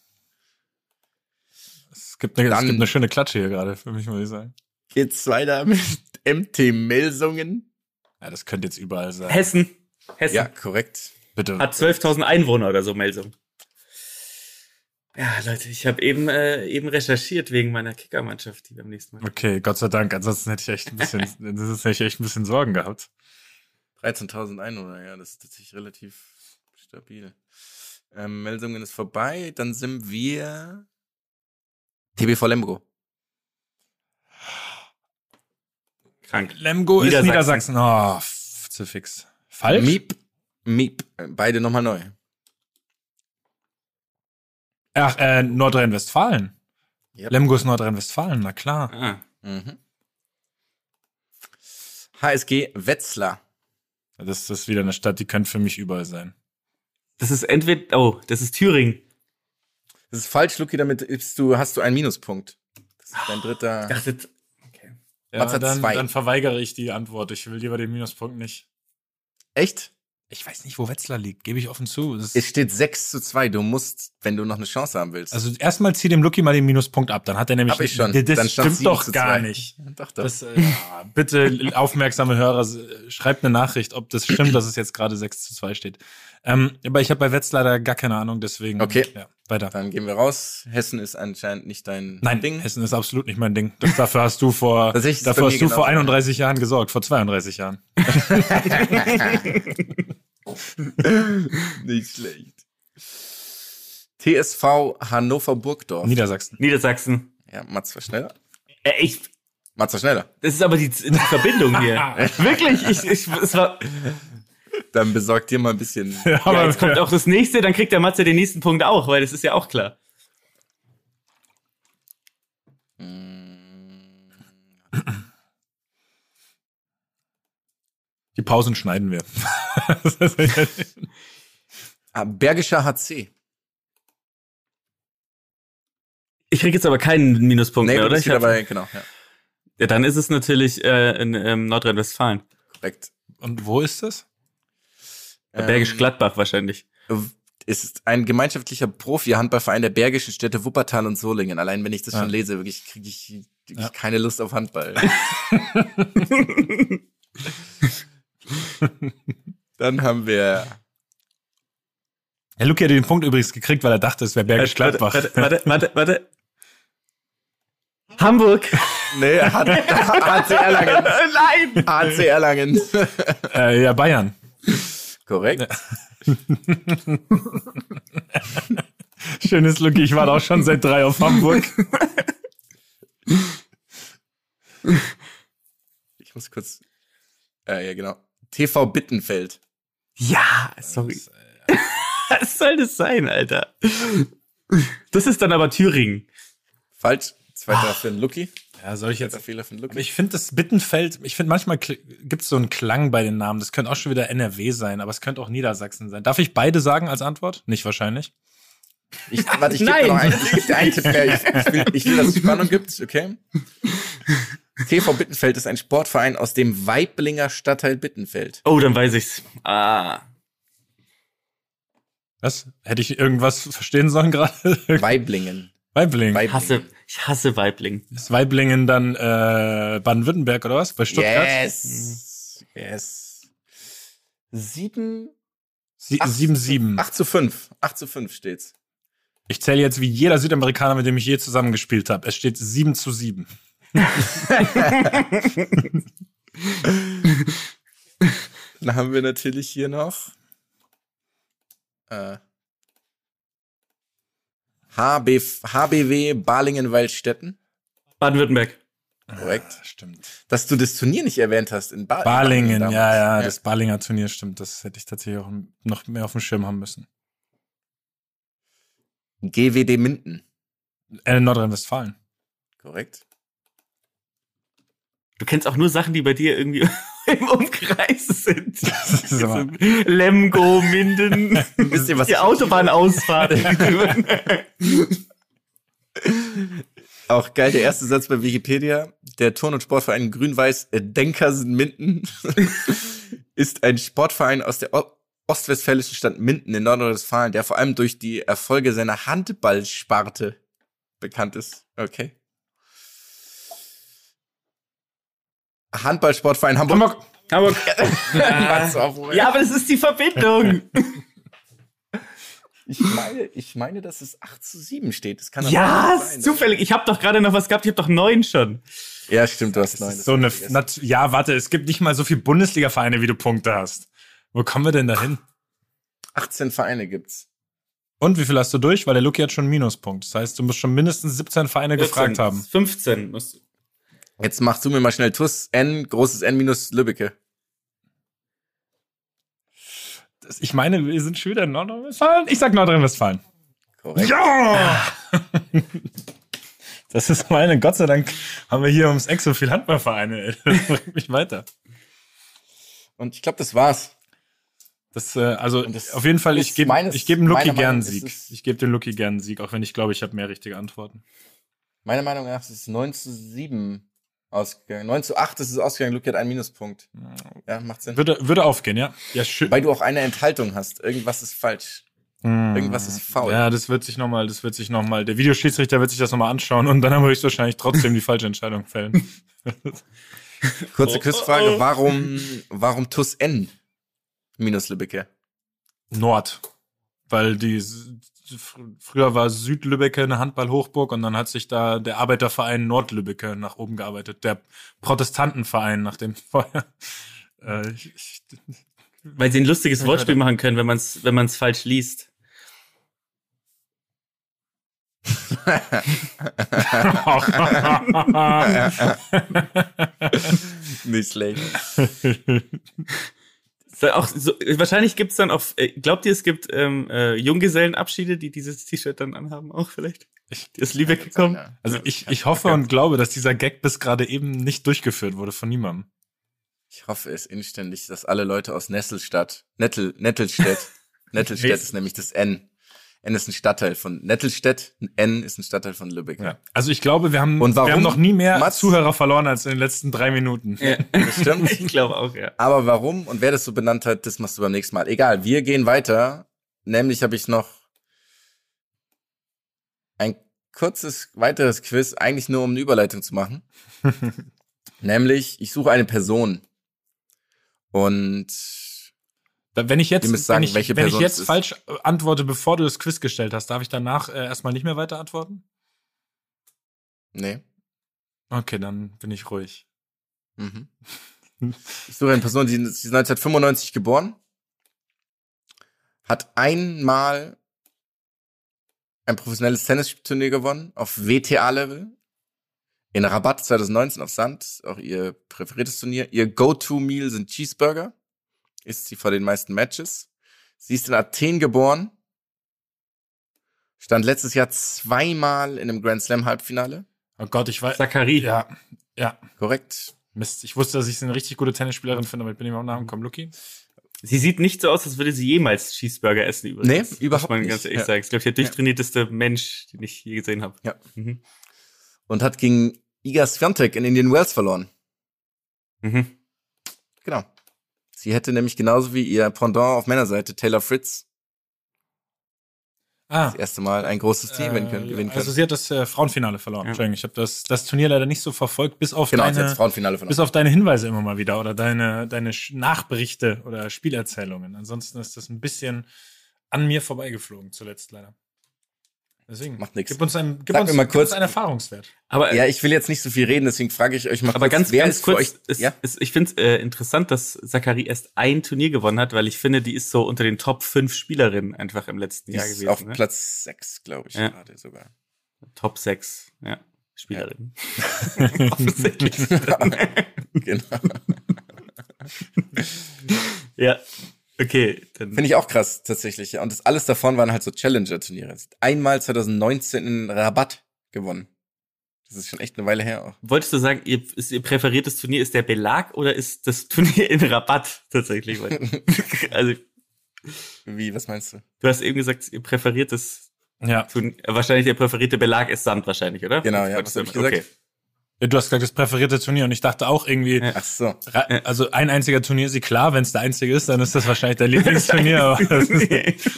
es, gibt eine, es Dann- gibt eine schöne Klatsche hier gerade, für mich, muss ich sagen. Geht's weiter mit MT Melsungen. Ja, das könnte jetzt überall sein. Hessen. Hessen. Ja, korrekt. Bitte. Hat 12.000 Einwohner oder so, Melsung. Ja, Leute, ich habe eben, äh, eben recherchiert wegen meiner Kickermannschaft, die beim nächsten Mal. Okay, Gott sei Dank. Ansonsten hätte ich echt ein bisschen, [LAUGHS] das hätte ich echt ein bisschen Sorgen gehabt. 13.000 Einwohner, ja, das ist tatsächlich relativ stabil. Ähm, Melsungen ist vorbei, dann sind wir TBV Lemgo. Krank. Lemgo ist Niedersachsen. Oh, zu fix. Falsch? Miep, Miep, beide nochmal neu. Ach, äh, Nordrhein-Westfalen. Yep. Lemgo ist Nordrhein-Westfalen, na klar. Ah. Mhm. HSG Wetzlar. Das ist wieder eine Stadt, die könnte für mich überall sein. Das ist entweder, oh, das ist Thüringen. Das ist falsch, Luki, damit du, hast du einen Minuspunkt. Das ist dein dritter. Ich dachte. Ja, hat dann, zwei. dann verweigere ich die Antwort. Ich will lieber den Minuspunkt nicht. Echt? Ich weiß nicht, wo Wetzlar liegt, gebe ich offen zu. Es ist, steht 6 zu 2. Du musst, wenn du noch eine Chance haben willst. also erstmal zieh dem Lucky mal den Minuspunkt ab, dann hat er nämlich Hab ich schon. Das Dann stimmt 7 doch gar 2. nicht. [LAUGHS] Doch, doch. Das, äh, ja, bitte, aufmerksame Hörer, schreibt eine Nachricht, ob das stimmt, dass es jetzt gerade 6 zu 2 steht. Ähm, aber ich habe bei Wetz leider gar keine Ahnung, deswegen. Okay. Ja, weiter. Dann gehen wir raus. Hessen ist anscheinend nicht dein Nein, Ding. Hessen ist absolut nicht mein Ding. Das, dafür hast du vor, [LAUGHS] dafür hast du vor genauso. 31 Jahren gesorgt, vor 32 Jahren. [LAUGHS] nicht schlecht. TSV Hannover Burgdorf. Niedersachsen. Niedersachsen. ja, Mats war schneller. Äh, ich, Mats war schneller. das ist aber die, die Verbindung hier. [LAUGHS] Wirklich, ich, ich, es war, Dann besorgt dir mal ein bisschen. [LAUGHS] Ja, ja, jetzt kommt auch das nächste, dann kriegt der Matze den nächsten Punkt auch, weil das ist ja auch klar. Die Pausen schneiden wir. [LAUGHS] Ah, Bergischer HC. Ich krieg jetzt aber keinen Minuspunkt Nee, mehr, oder? Ich wieder hab, bei, genau, ja, ja, dann ist es natürlich äh, in ähm, Nordrhein-Westfalen. korrekt. Und wo ist das? Ähm, Bergisch Gladbach wahrscheinlich. Es ist ein gemeinschaftlicher Profi-Handballverein der bergischen Städte Wuppertal und Solingen. Allein wenn ich das Ja. schon lese, wirklich kriege ich wirklich Ja. keine Lust auf Handball. [LAUGHS] Dann haben wir Herr Luki hat den Punkt übrigens gekriegt, weil er dachte, es wäre Bergisch Gladbach. Warte, warte, warte, warte. Hamburg. nee, HC [LAUGHS] Erlangen. Nein. HC Erlangen. äh, ja, Bayern. Korrekt. Schönes Luki, ich war auch schon seit drei auf Hamburg. Ich muss kurz. Äh, ja, genau. TV Bittenfeld. Ja, sorry. Was soll das sein, Alter? Das ist dann aber Thüringen. Falsch. Zweiter für den Lucky. Ja, soll ich jetzt. Fehler Lucky. ich finde das Bittenfeld, ich finde manchmal gibt es so einen Klang bei den Namen. Das könnte auch schon wieder NRW sein, aber es könnte auch Niedersachsen sein. Darf ich beide sagen als Antwort? Nicht wahrscheinlich. Ich, warte, ich gebe noch einen, ich einen Tipp mehr. Ich, ich, will, ich will, dass es Spannung gibt, okay? TV Bittenfeld ist ein Sportverein aus dem Weiblinger Stadtteil Bittenfeld. Oh, dann weiß ich's. Ah. Was? Hätte ich irgendwas verstehen sollen gerade? Weiblingen. Weibling. Weiblingen. Hasse, ich hasse Weibling. ist Weiblingen dann äh, Baden-Württemberg oder was? Bei Stuttgart? Yes. Yes. Sieben. Sie- acht- 7-7. 8 zu 5. 8 zu 5 steht's. Ich zähle jetzt wie jeder Südamerikaner, mit dem ich je zusammengespielt habe. Es steht 7 zu 7. [LAUGHS] Dann haben wir natürlich hier noch äh, HB, HBW Balingen-Waldstätten. Baden-Württemberg. Korrekt. Stimmt. Dass du das Turnier nicht erwähnt hast in ba Balingen, damals. ja, ja, das Balinger Turnier stimmt. Das hätte ich tatsächlich auch noch mehr auf dem Schirm haben müssen. GWD Minden. Äh, Nordrhein-Westfalen. Korrekt. Du kennst auch nur Sachen, die bei dir irgendwie im Umkreis sind. [LAUGHS] Aber, Lemgo, Minden, [LAUGHS] Wisst ihr, was die Autobahnausfahrt. [LAUGHS] Auch geil, der erste Satz bei Wikipedia. Der Turn- und Sportverein Grün-Weiß Denkersen Minden ist ein Sportverein aus der ostwestfälischen Stadt Minden in Nordrhein-Westfalen, der vor allem durch die Erfolge seiner Handballsparte bekannt ist. Okay. Handballsportverein Hamburg. Hamburg. [LAUGHS] Pass auf, ja, aber das ist die Verbindung. [LAUGHS] Ich meine, ich meine, dass es 8 zu 7 steht. Das kann Ja, nicht sein. zufällig. Ich habe doch gerade noch was gehabt. Ich habe doch neun schon. Ja, stimmt, du hast das neun. ist so eine, ja, warte, es gibt nicht mal so viele Bundesliga-Vereine, wie du Punkte hast. Wo kommen wir denn da hin? 18 Vereine gibt's. Und wie viel hast du durch? Weil der Luki hat schon einen Minuspunkt. Das heißt, du musst schon mindestens 17 Vereine gefragt 14, haben. 15. musst- Jetzt machst du mir mal schnell TUS N, großes N minus Lübbecke. Das- Ich meine, wir sind schon wieder in Nordrhein-Westfalen. Ich sag Nordrhein-Westfalen. Korrekt. Ja! [LAUGHS] Das ist meine, Gott sei Dank haben wir hier ums Eck so viel Handballvereine. ey. [LAUGHS] Das bringt mich weiter. Und ich glaube, das war's. Das, äh, also das auf jeden Fall, ich ist gebe ich geb dem meiner gern einen Sieg. Ich gebe dem Luki gern einen Sieg, auch wenn ich glaube, ich habe mehr richtige Antworten. Meiner Meinung nach ist es 9 zu 7 ausgegangen. 9 zu 8 ist es ausgegangen. Luki hat einen Minuspunkt. Ja, macht Sinn. Würde, würde aufgehen, ja? Ja, schön. Weil du auch eine Enthaltung hast. Irgendwas ist falsch. Irgendwas ist faul. Ja, das wird sich nochmal, das wird sich nochmal, der Videoschiedsrichter wird sich das nochmal anschauen und dann habe ich wahrscheinlich trotzdem die falsche Entscheidung fällen. [LAUGHS] Kurze Oh, Quizfrage. oh, oh. Warum, warum TUS N minus Lübbecke? Nord. Weil die, früher war Südlübbecke eine Handball-Hochburg und dann hat sich da der Arbeiterverein Nordlübbecke nach oben gearbeitet. Der Protestantenverein nach dem [LAUGHS] vorher. Äh, ich, ich, Weil sie ein lustiges Wortspiel machen können, wenn man es wenn man's falsch liest. [LAUGHS] [LAUGHS] Nicht schlecht. So, auch so, wahrscheinlich gibt's dann auch, äh, glaubt ihr, es gibt ähm, äh, Junggesellenabschiede, die dieses T-Shirt dann anhaben auch vielleicht? Die aus Lübeck gekommen? Ja. also ich, ich hoffe und glaube, dass dieser Gag bis gerade eben nicht durchgeführt wurde von niemandem. Ich hoffe es inständig, dass alle Leute aus Nesselstadt, Nettel, Nettelstedt, [LAUGHS] Nettelstedt ist nämlich das N. N ist ein Stadtteil von Nettelstedt, N ist ein Stadtteil von Lübeck. Ja. Also ich glaube, wir haben, Und warum, wir haben noch nie mehr Mats? Zuhörer verloren als in den letzten drei Minuten. Ja. [LAUGHS] Das stimmt. ich glaube auch, ja. Aber warum und wer das so benannt hat, das machst du beim nächsten Mal. Egal, wir gehen weiter. Nämlich habe ich noch ein kurzes weiteres Quiz, eigentlich nur um eine Überleitung zu machen. [LAUGHS] Nämlich, ich suche eine Person. Und Wenn ich jetzt, sagen, wenn ich, wenn ich jetzt falsch äh, antworte, bevor du das Quiz gestellt hast, darf ich danach äh, erstmal nicht mehr weiter antworten? nee. Okay, dann bin ich ruhig. Mhm. Ich suche eine Person, die die ist 1995 geboren, hat einmal ein professionelles Tennisturnier gewonnen auf WTA-Level. In Rabatt 2019 auf Sand, auch ihr präferiertes Turnier. Ihr Go-To-Meal sind Cheeseburger. Isst sie vor den meisten Matches. Sie ist in Athen geboren. Stand letztes Jahr zweimal in einem Grand Slam Halbfinale. Oh Gott, ich weiß. Zachary. Ja, ja. Korrekt. Mist. Ich wusste, dass ich sie eine richtig gute Tennisspielerin finde, aber ich bin auf den Namen gekommen. Luki? Sie sieht nicht so aus, als würde sie jemals Cheeseburger essen übrigens. Nee, überhaupt Muss man nicht. ganz ehrlich Ja. sagen. Ich glaube, der durchtrainierteste Mensch, den ich je gesehen habe. Ja. Mhm. und hat gegen Iga Swiatek in Indian Wells verloren. Mhm. Genau. Sie hätte nämlich genauso wie ihr Pendant auf Männerseite Taylor Fritz Ah, das erste Mal ein großes Team gewinnen können. Gewinnen können. also sie hat das äh, Frauenfinale verloren. Ja. Entschuldigung, ich habe das, das Turnier leider nicht so verfolgt, bis auf genau, deine, bis auf deine Hinweise immer mal wieder oder deine, deine Nachberichte oder Spielerzählungen. Ansonsten ist das ein bisschen an mir vorbeigeflogen zuletzt leider. Deswegen, Macht nix. Gib uns, ein, gib Sag uns, mir mal kurz- uns einen Erfahrungswert. Aber, ja, ich will jetzt nicht so viel reden, deswegen frage ich euch mal aber kurz, ganz, wer ganz ist für kurz, euch, ist, ja? ist, ich finde es äh, interessant, dass Zachary erst ein Turnier gewonnen hat, weil ich finde, die ist so unter den Top 5 Spielerinnen einfach im letzten Die Jahr ist gewesen. auf ne? Platz 6, glaube ich, Ja. gerade sogar. Top 6, ja. Spielerin. [LAUGHS] [LAUGHS] [LAUGHS] genau. Ja. Okay, dann. Finde ich auch krass, tatsächlich. ja. Und das alles davon waren halt so Challenger-Turniere. Einmal 2019 in Rabatt gewonnen. Das ist schon echt eine Weile her auch. Wolltest du sagen, ihr, ist ihr präferiertes Turnier ist der Belag oder ist das Turnier in Rabatt tatsächlich? Weil- [LAUGHS] also, Wie, was meinst du? du hast eben gesagt, ihr präferiertes Ja. Turnier, wahrscheinlich der präferierte Belag ist Sand wahrscheinlich, oder? Genau, ja, was hab ich gesagt? Du hast gesagt, das präferierte Turnier und ich dachte auch irgendwie, Ja. Ach so. also ein einziger Turnier, sie klar, wenn es der einzige ist, dann ist das wahrscheinlich der Lieblingsturnier. aber, [LAUGHS] ist,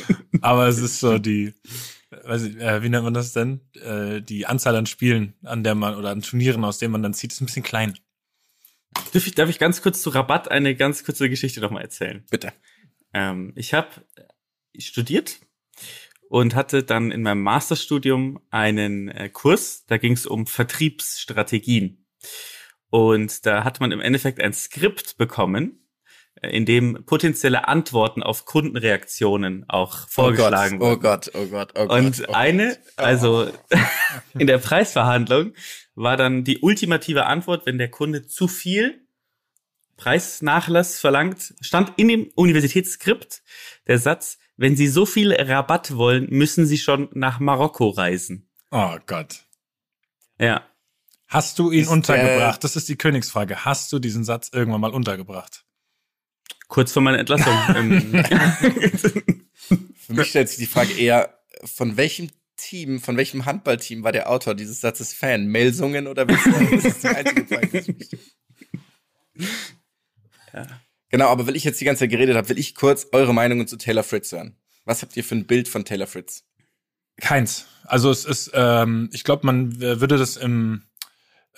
aber es ist so die, weiß ich, äh, wie nennt man das denn? Äh, die Anzahl an Spielen, an der man oder an Turnieren, aus denen man dann zieht, ist ein bisschen klein. Darf ich, darf ich ganz kurz zu Rabatt eine ganz kurze Geschichte noch mal erzählen? Bitte. Ähm, ich habe studiert und hatte dann in meinem Masterstudium einen äh, Kurs, da ging es um Vertriebsstrategien. Und da hat man im Endeffekt ein Skript bekommen, äh, in dem potenzielle Antworten auf Kundenreaktionen auch vorgeschlagen oh wurden. Gott, oh Gott, oh Gott. Und oh eine, also [LAUGHS] in der Preisverhandlung war dann die ultimative Antwort, wenn der Kunde zu viel Preisnachlass verlangt, stand in dem Universitätsskript der Satz, wenn Sie so viel Rabatt wollen, müssen Sie schon nach Marokko reisen. Oh Gott. Ja. Hast du ihn Ist, untergebracht? das ist die Königsfrage. Hast du diesen Satz irgendwann mal untergebracht? Kurz vor meiner Entlassung. [LAUGHS] Ähm, Für mich stellt sich die Frage eher, von welchem Team, von welchem Handballteam war der Autor dieses Satzes Fan? Melsungen oder Wiesbaden? Das ist die einzige Frage. die mir stellt. Genau, aber weil ich jetzt die ganze Zeit geredet habe, will ich kurz eure Meinungen zu Taylor Fritz hören. Was habt ihr für ein Bild von Taylor Fritz? Keins. Also es ist, ähm, ich glaube, man würde das im,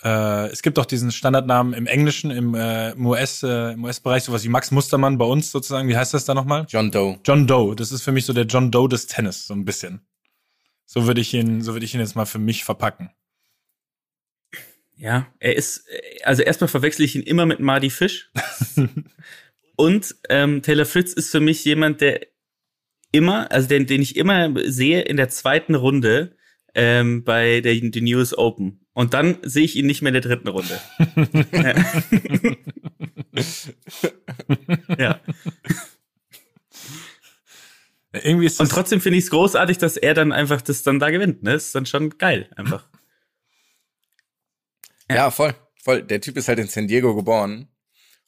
äh, es gibt auch diesen Standardnamen im Englischen, im, äh, im US, äh, im US-Bereich, sowas wie Max Mustermann bei uns sozusagen. Wie heißt das da nochmal? John Doe. John Doe. Das ist für mich so der John Doe des Tennis, so ein bisschen. So würde ich ihn, so würde ich ihn jetzt mal für mich verpacken. ja, er ist, äh, also erstmal verwechsel ich ihn immer mit Marty Fish. [LAUGHS] Und ähm, Taylor Fritz ist für mich jemand, der immer, also den, den ich immer sehe in der zweiten Runde ähm, bei der den US Open. Und dann sehe ich ihn nicht mehr in der dritten Runde. [LAUGHS] ja. Irgendwie ist Und trotzdem finde ich es großartig, dass er dann einfach das dann da gewinnt. Ne? Ist dann schon geil, einfach. Ja. voll, voll. Der Typ ist halt in San Diego geboren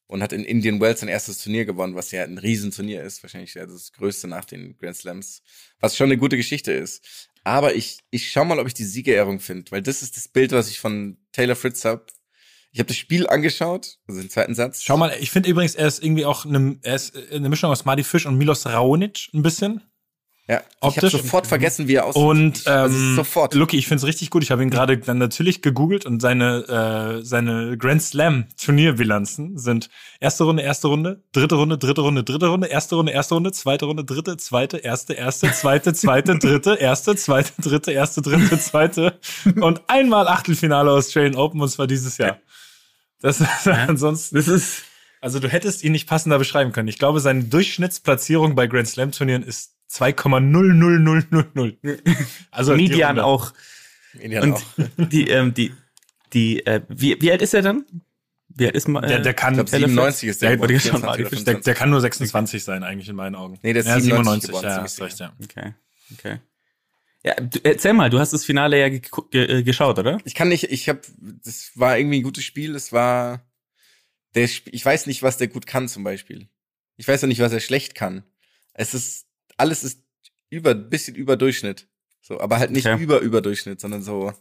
und hat in Indian Wells sein erstes Turnier gewonnen, was ja ein Riesenturnier ist, wahrscheinlich das größte nach den Grand Slams, was schon eine gute Geschichte ist. Aber ich, ich schau mal, ob ich die Siegerehrung finde, weil das ist das Bild, was ich von Taylor Fritz hab. Ich habe das Spiel angeschaut, also den zweiten Satz. schau mal, ich finde übrigens, er ist irgendwie auch eine, er ist eine Mischung aus Marty Fish und Milos Raonic ein bisschen. Ja, ich optisch. habe sofort vergessen, wie er aussieht. Und Ich- also ähm, sofort. Lucky, ich find's richtig gut. Ich habe ihn gerade dann natürlich gegoogelt und seine äh, seine Grand Slam Turnierbilanzen sind erste Runde, erste Runde, dritte Runde, dritte Runde, dritte Runde, erste Runde, erste Runde, zweite Runde, dritte, zweite, erste, erste, zweite, zweite, [LAUGHS] dritte, erste, zweite, dritte, erste, dritte, zweite und einmal Achtelfinale Australian Open und zwar dieses Jahr. Das ist ansonsten Das ist also du hättest ihn nicht passender beschreiben können. Ich glaube, seine Durchschnittsplatzierung bei Grand Slam Turnieren ist 2,00000. Also Median auch. Und auch. [LAUGHS] die, ähm, die, die, äh, wie, wie alt ist er dann? Wie alt ist man? Der, der kann, Ich Taylor 97 ist der. Wollte geworden, schon 24 mal der, 25. der kann nur 26 sein, eigentlich in meinen Augen. Nee, der ist ja, 97 97, geboren, ja, hast recht, ja. Okay, okay. Ja, du, erzähl mal, du hast das Finale ja ge ge äh, geschaut, oder? Ich kann nicht, ich habe, das war irgendwie ein gutes Spiel. Es war, der, ich weiß nicht, was der gut kann zum Beispiel. Ich weiß auch nicht, was er schlecht kann. Es ist, alles ist über, bisschen über Durchschnitt. So, aber halt nicht Okay. über Überdurchschnitt, sondern so.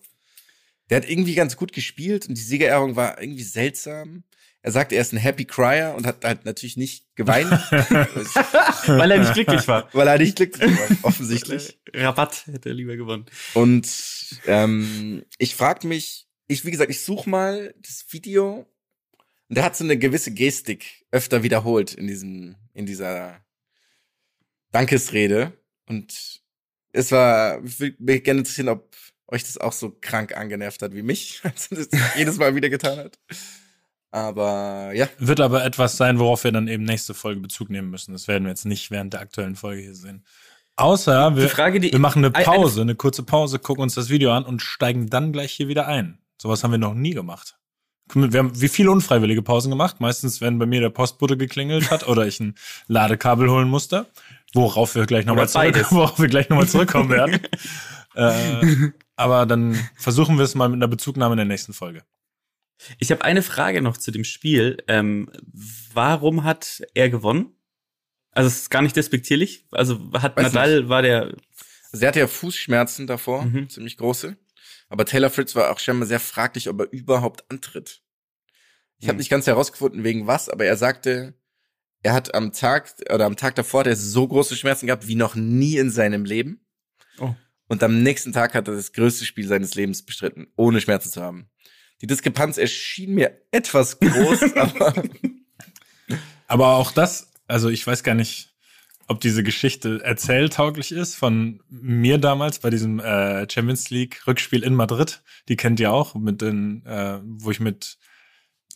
Der hat irgendwie ganz gut gespielt und die Siegerehrung war irgendwie seltsam. Er sagte, er ist ein Happy Crier und hat halt natürlich nicht geweint, [LAUGHS] [LAUGHS] Weil er nicht glücklich war. weil er nicht glücklich war, offensichtlich. [LAUGHS] Rabatt hätte er lieber gewonnen. Und ähm, ich frag mich, ich wie gesagt, ich suche mal das Video und der hat so eine gewisse Gestik öfter wiederholt in diesem in dieser Dankesrede und es war ich würde mich gerne interessieren, ob euch das auch so krank angenervt hat wie mich, [LAUGHS] als das jedes Mal wieder getan hat. Aber ja, Wird aber etwas sein, worauf wir dann eben nächste Folge Bezug nehmen müssen. Das werden wir jetzt nicht während der aktuellen Folge hier sehen. Außer wir, Die Frage, die- wir machen eine eine- Pause, eine kurze Pause, gucken uns das Video an und steigen dann gleich hier wieder ein. Sowas haben wir noch nie gemacht. Wir haben wie viele unfreiwillige Pausen gemacht. Meistens, wenn bei mir der Postbote geklingelt hat oder ich ein Ladekabel holen musste, worauf wir gleich nochmal zurück, [LAUGHS] worauf wir gleich nochmal zurückkommen werden. äh, aber dann versuchen wir es mal mit einer Bezugnahme in der nächsten Folge. Ich habe eine Frage noch zu dem Spiel. Ähm, warum hat er gewonnen? Also es ist gar nicht despektierlich. Also hat Weiß Nadal, war der. also er hatte ja Fußschmerzen davor, Mhm. ziemlich große. Aber Taylor Fritz war auch scheinbar sehr fraglich, ob er überhaupt antritt. Ich habe Mhm. nicht ganz herausgefunden, wegen was, aber er sagte, er hat am Tag oder am Tag davor hat er so große Schmerzen gehabt wie noch nie in seinem Leben. Oh. Und am nächsten Tag hat er das größte Spiel seines Lebens bestritten, ohne Schmerzen zu haben. Die Diskrepanz erschien mir etwas groß, [LAUGHS] aber Aber auch das, also ich weiß gar nicht, ob diese Geschichte erzähltauglich ist von mir damals bei diesem äh, Champions League Rückspiel in Madrid. Die kennt ihr auch, mit den, äh, wo ich mit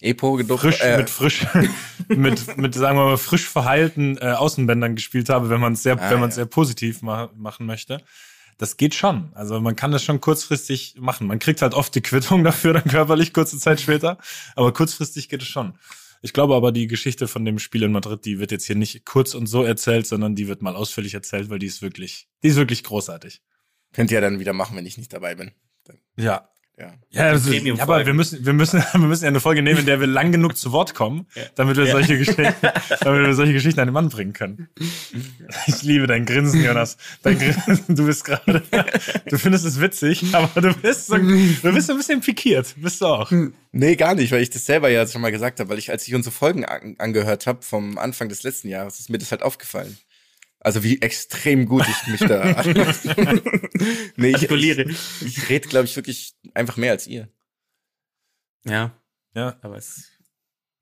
Epo gedupft. frisch, äh, mit frisch, [LAUGHS] mit, mit sagen wir mal frisch verheilten äh, Außenbändern gespielt habe, wenn man es sehr, Ah, wenn man ja. es sehr positiv ma machen möchte. Das geht schon. Also man kann das schon kurzfristig machen. Man kriegt halt oft die Quittung dafür dann körperlich kurze Zeit später, aber kurzfristig geht es schon. Ich glaube aber, die Geschichte von dem Spiel in Madrid, die wird jetzt hier nicht kurz und so erzählt, sondern die wird mal ausführlich erzählt, weil die ist wirklich, die ist wirklich großartig. könnt ihr ja dann wieder machen, wenn ich nicht dabei bin. Dann, Ja. Ja. Ja, ist, ja, aber wir müssen, wir müssen, [LAUGHS] wir müssen ja eine Folge nehmen, in der wir lang genug zu Wort kommen, damit wir solche Geschichten, [LAUGHS] damit wir solche Geschichten an den Mann bringen können. Ich liebe dein Grinsen, Jonas. Dein Grinsen, du bist gerade, du findest es witzig, aber du bist so, du bist so ein bisschen pikiert. Bist du auch. Nee, gar nicht, weil ich das selber ja schon mal gesagt habe, weil ich, als ich unsere Folgen an, angehört habe vom Anfang des letzten Jahres, ist mir das halt aufgefallen. Also wie extrem gut ich mich da. [LAUGHS] [LAUGHS] nee, ich, ich, ich rede, glaube ich, wirklich einfach mehr als ihr. Ja, Ja, aber es.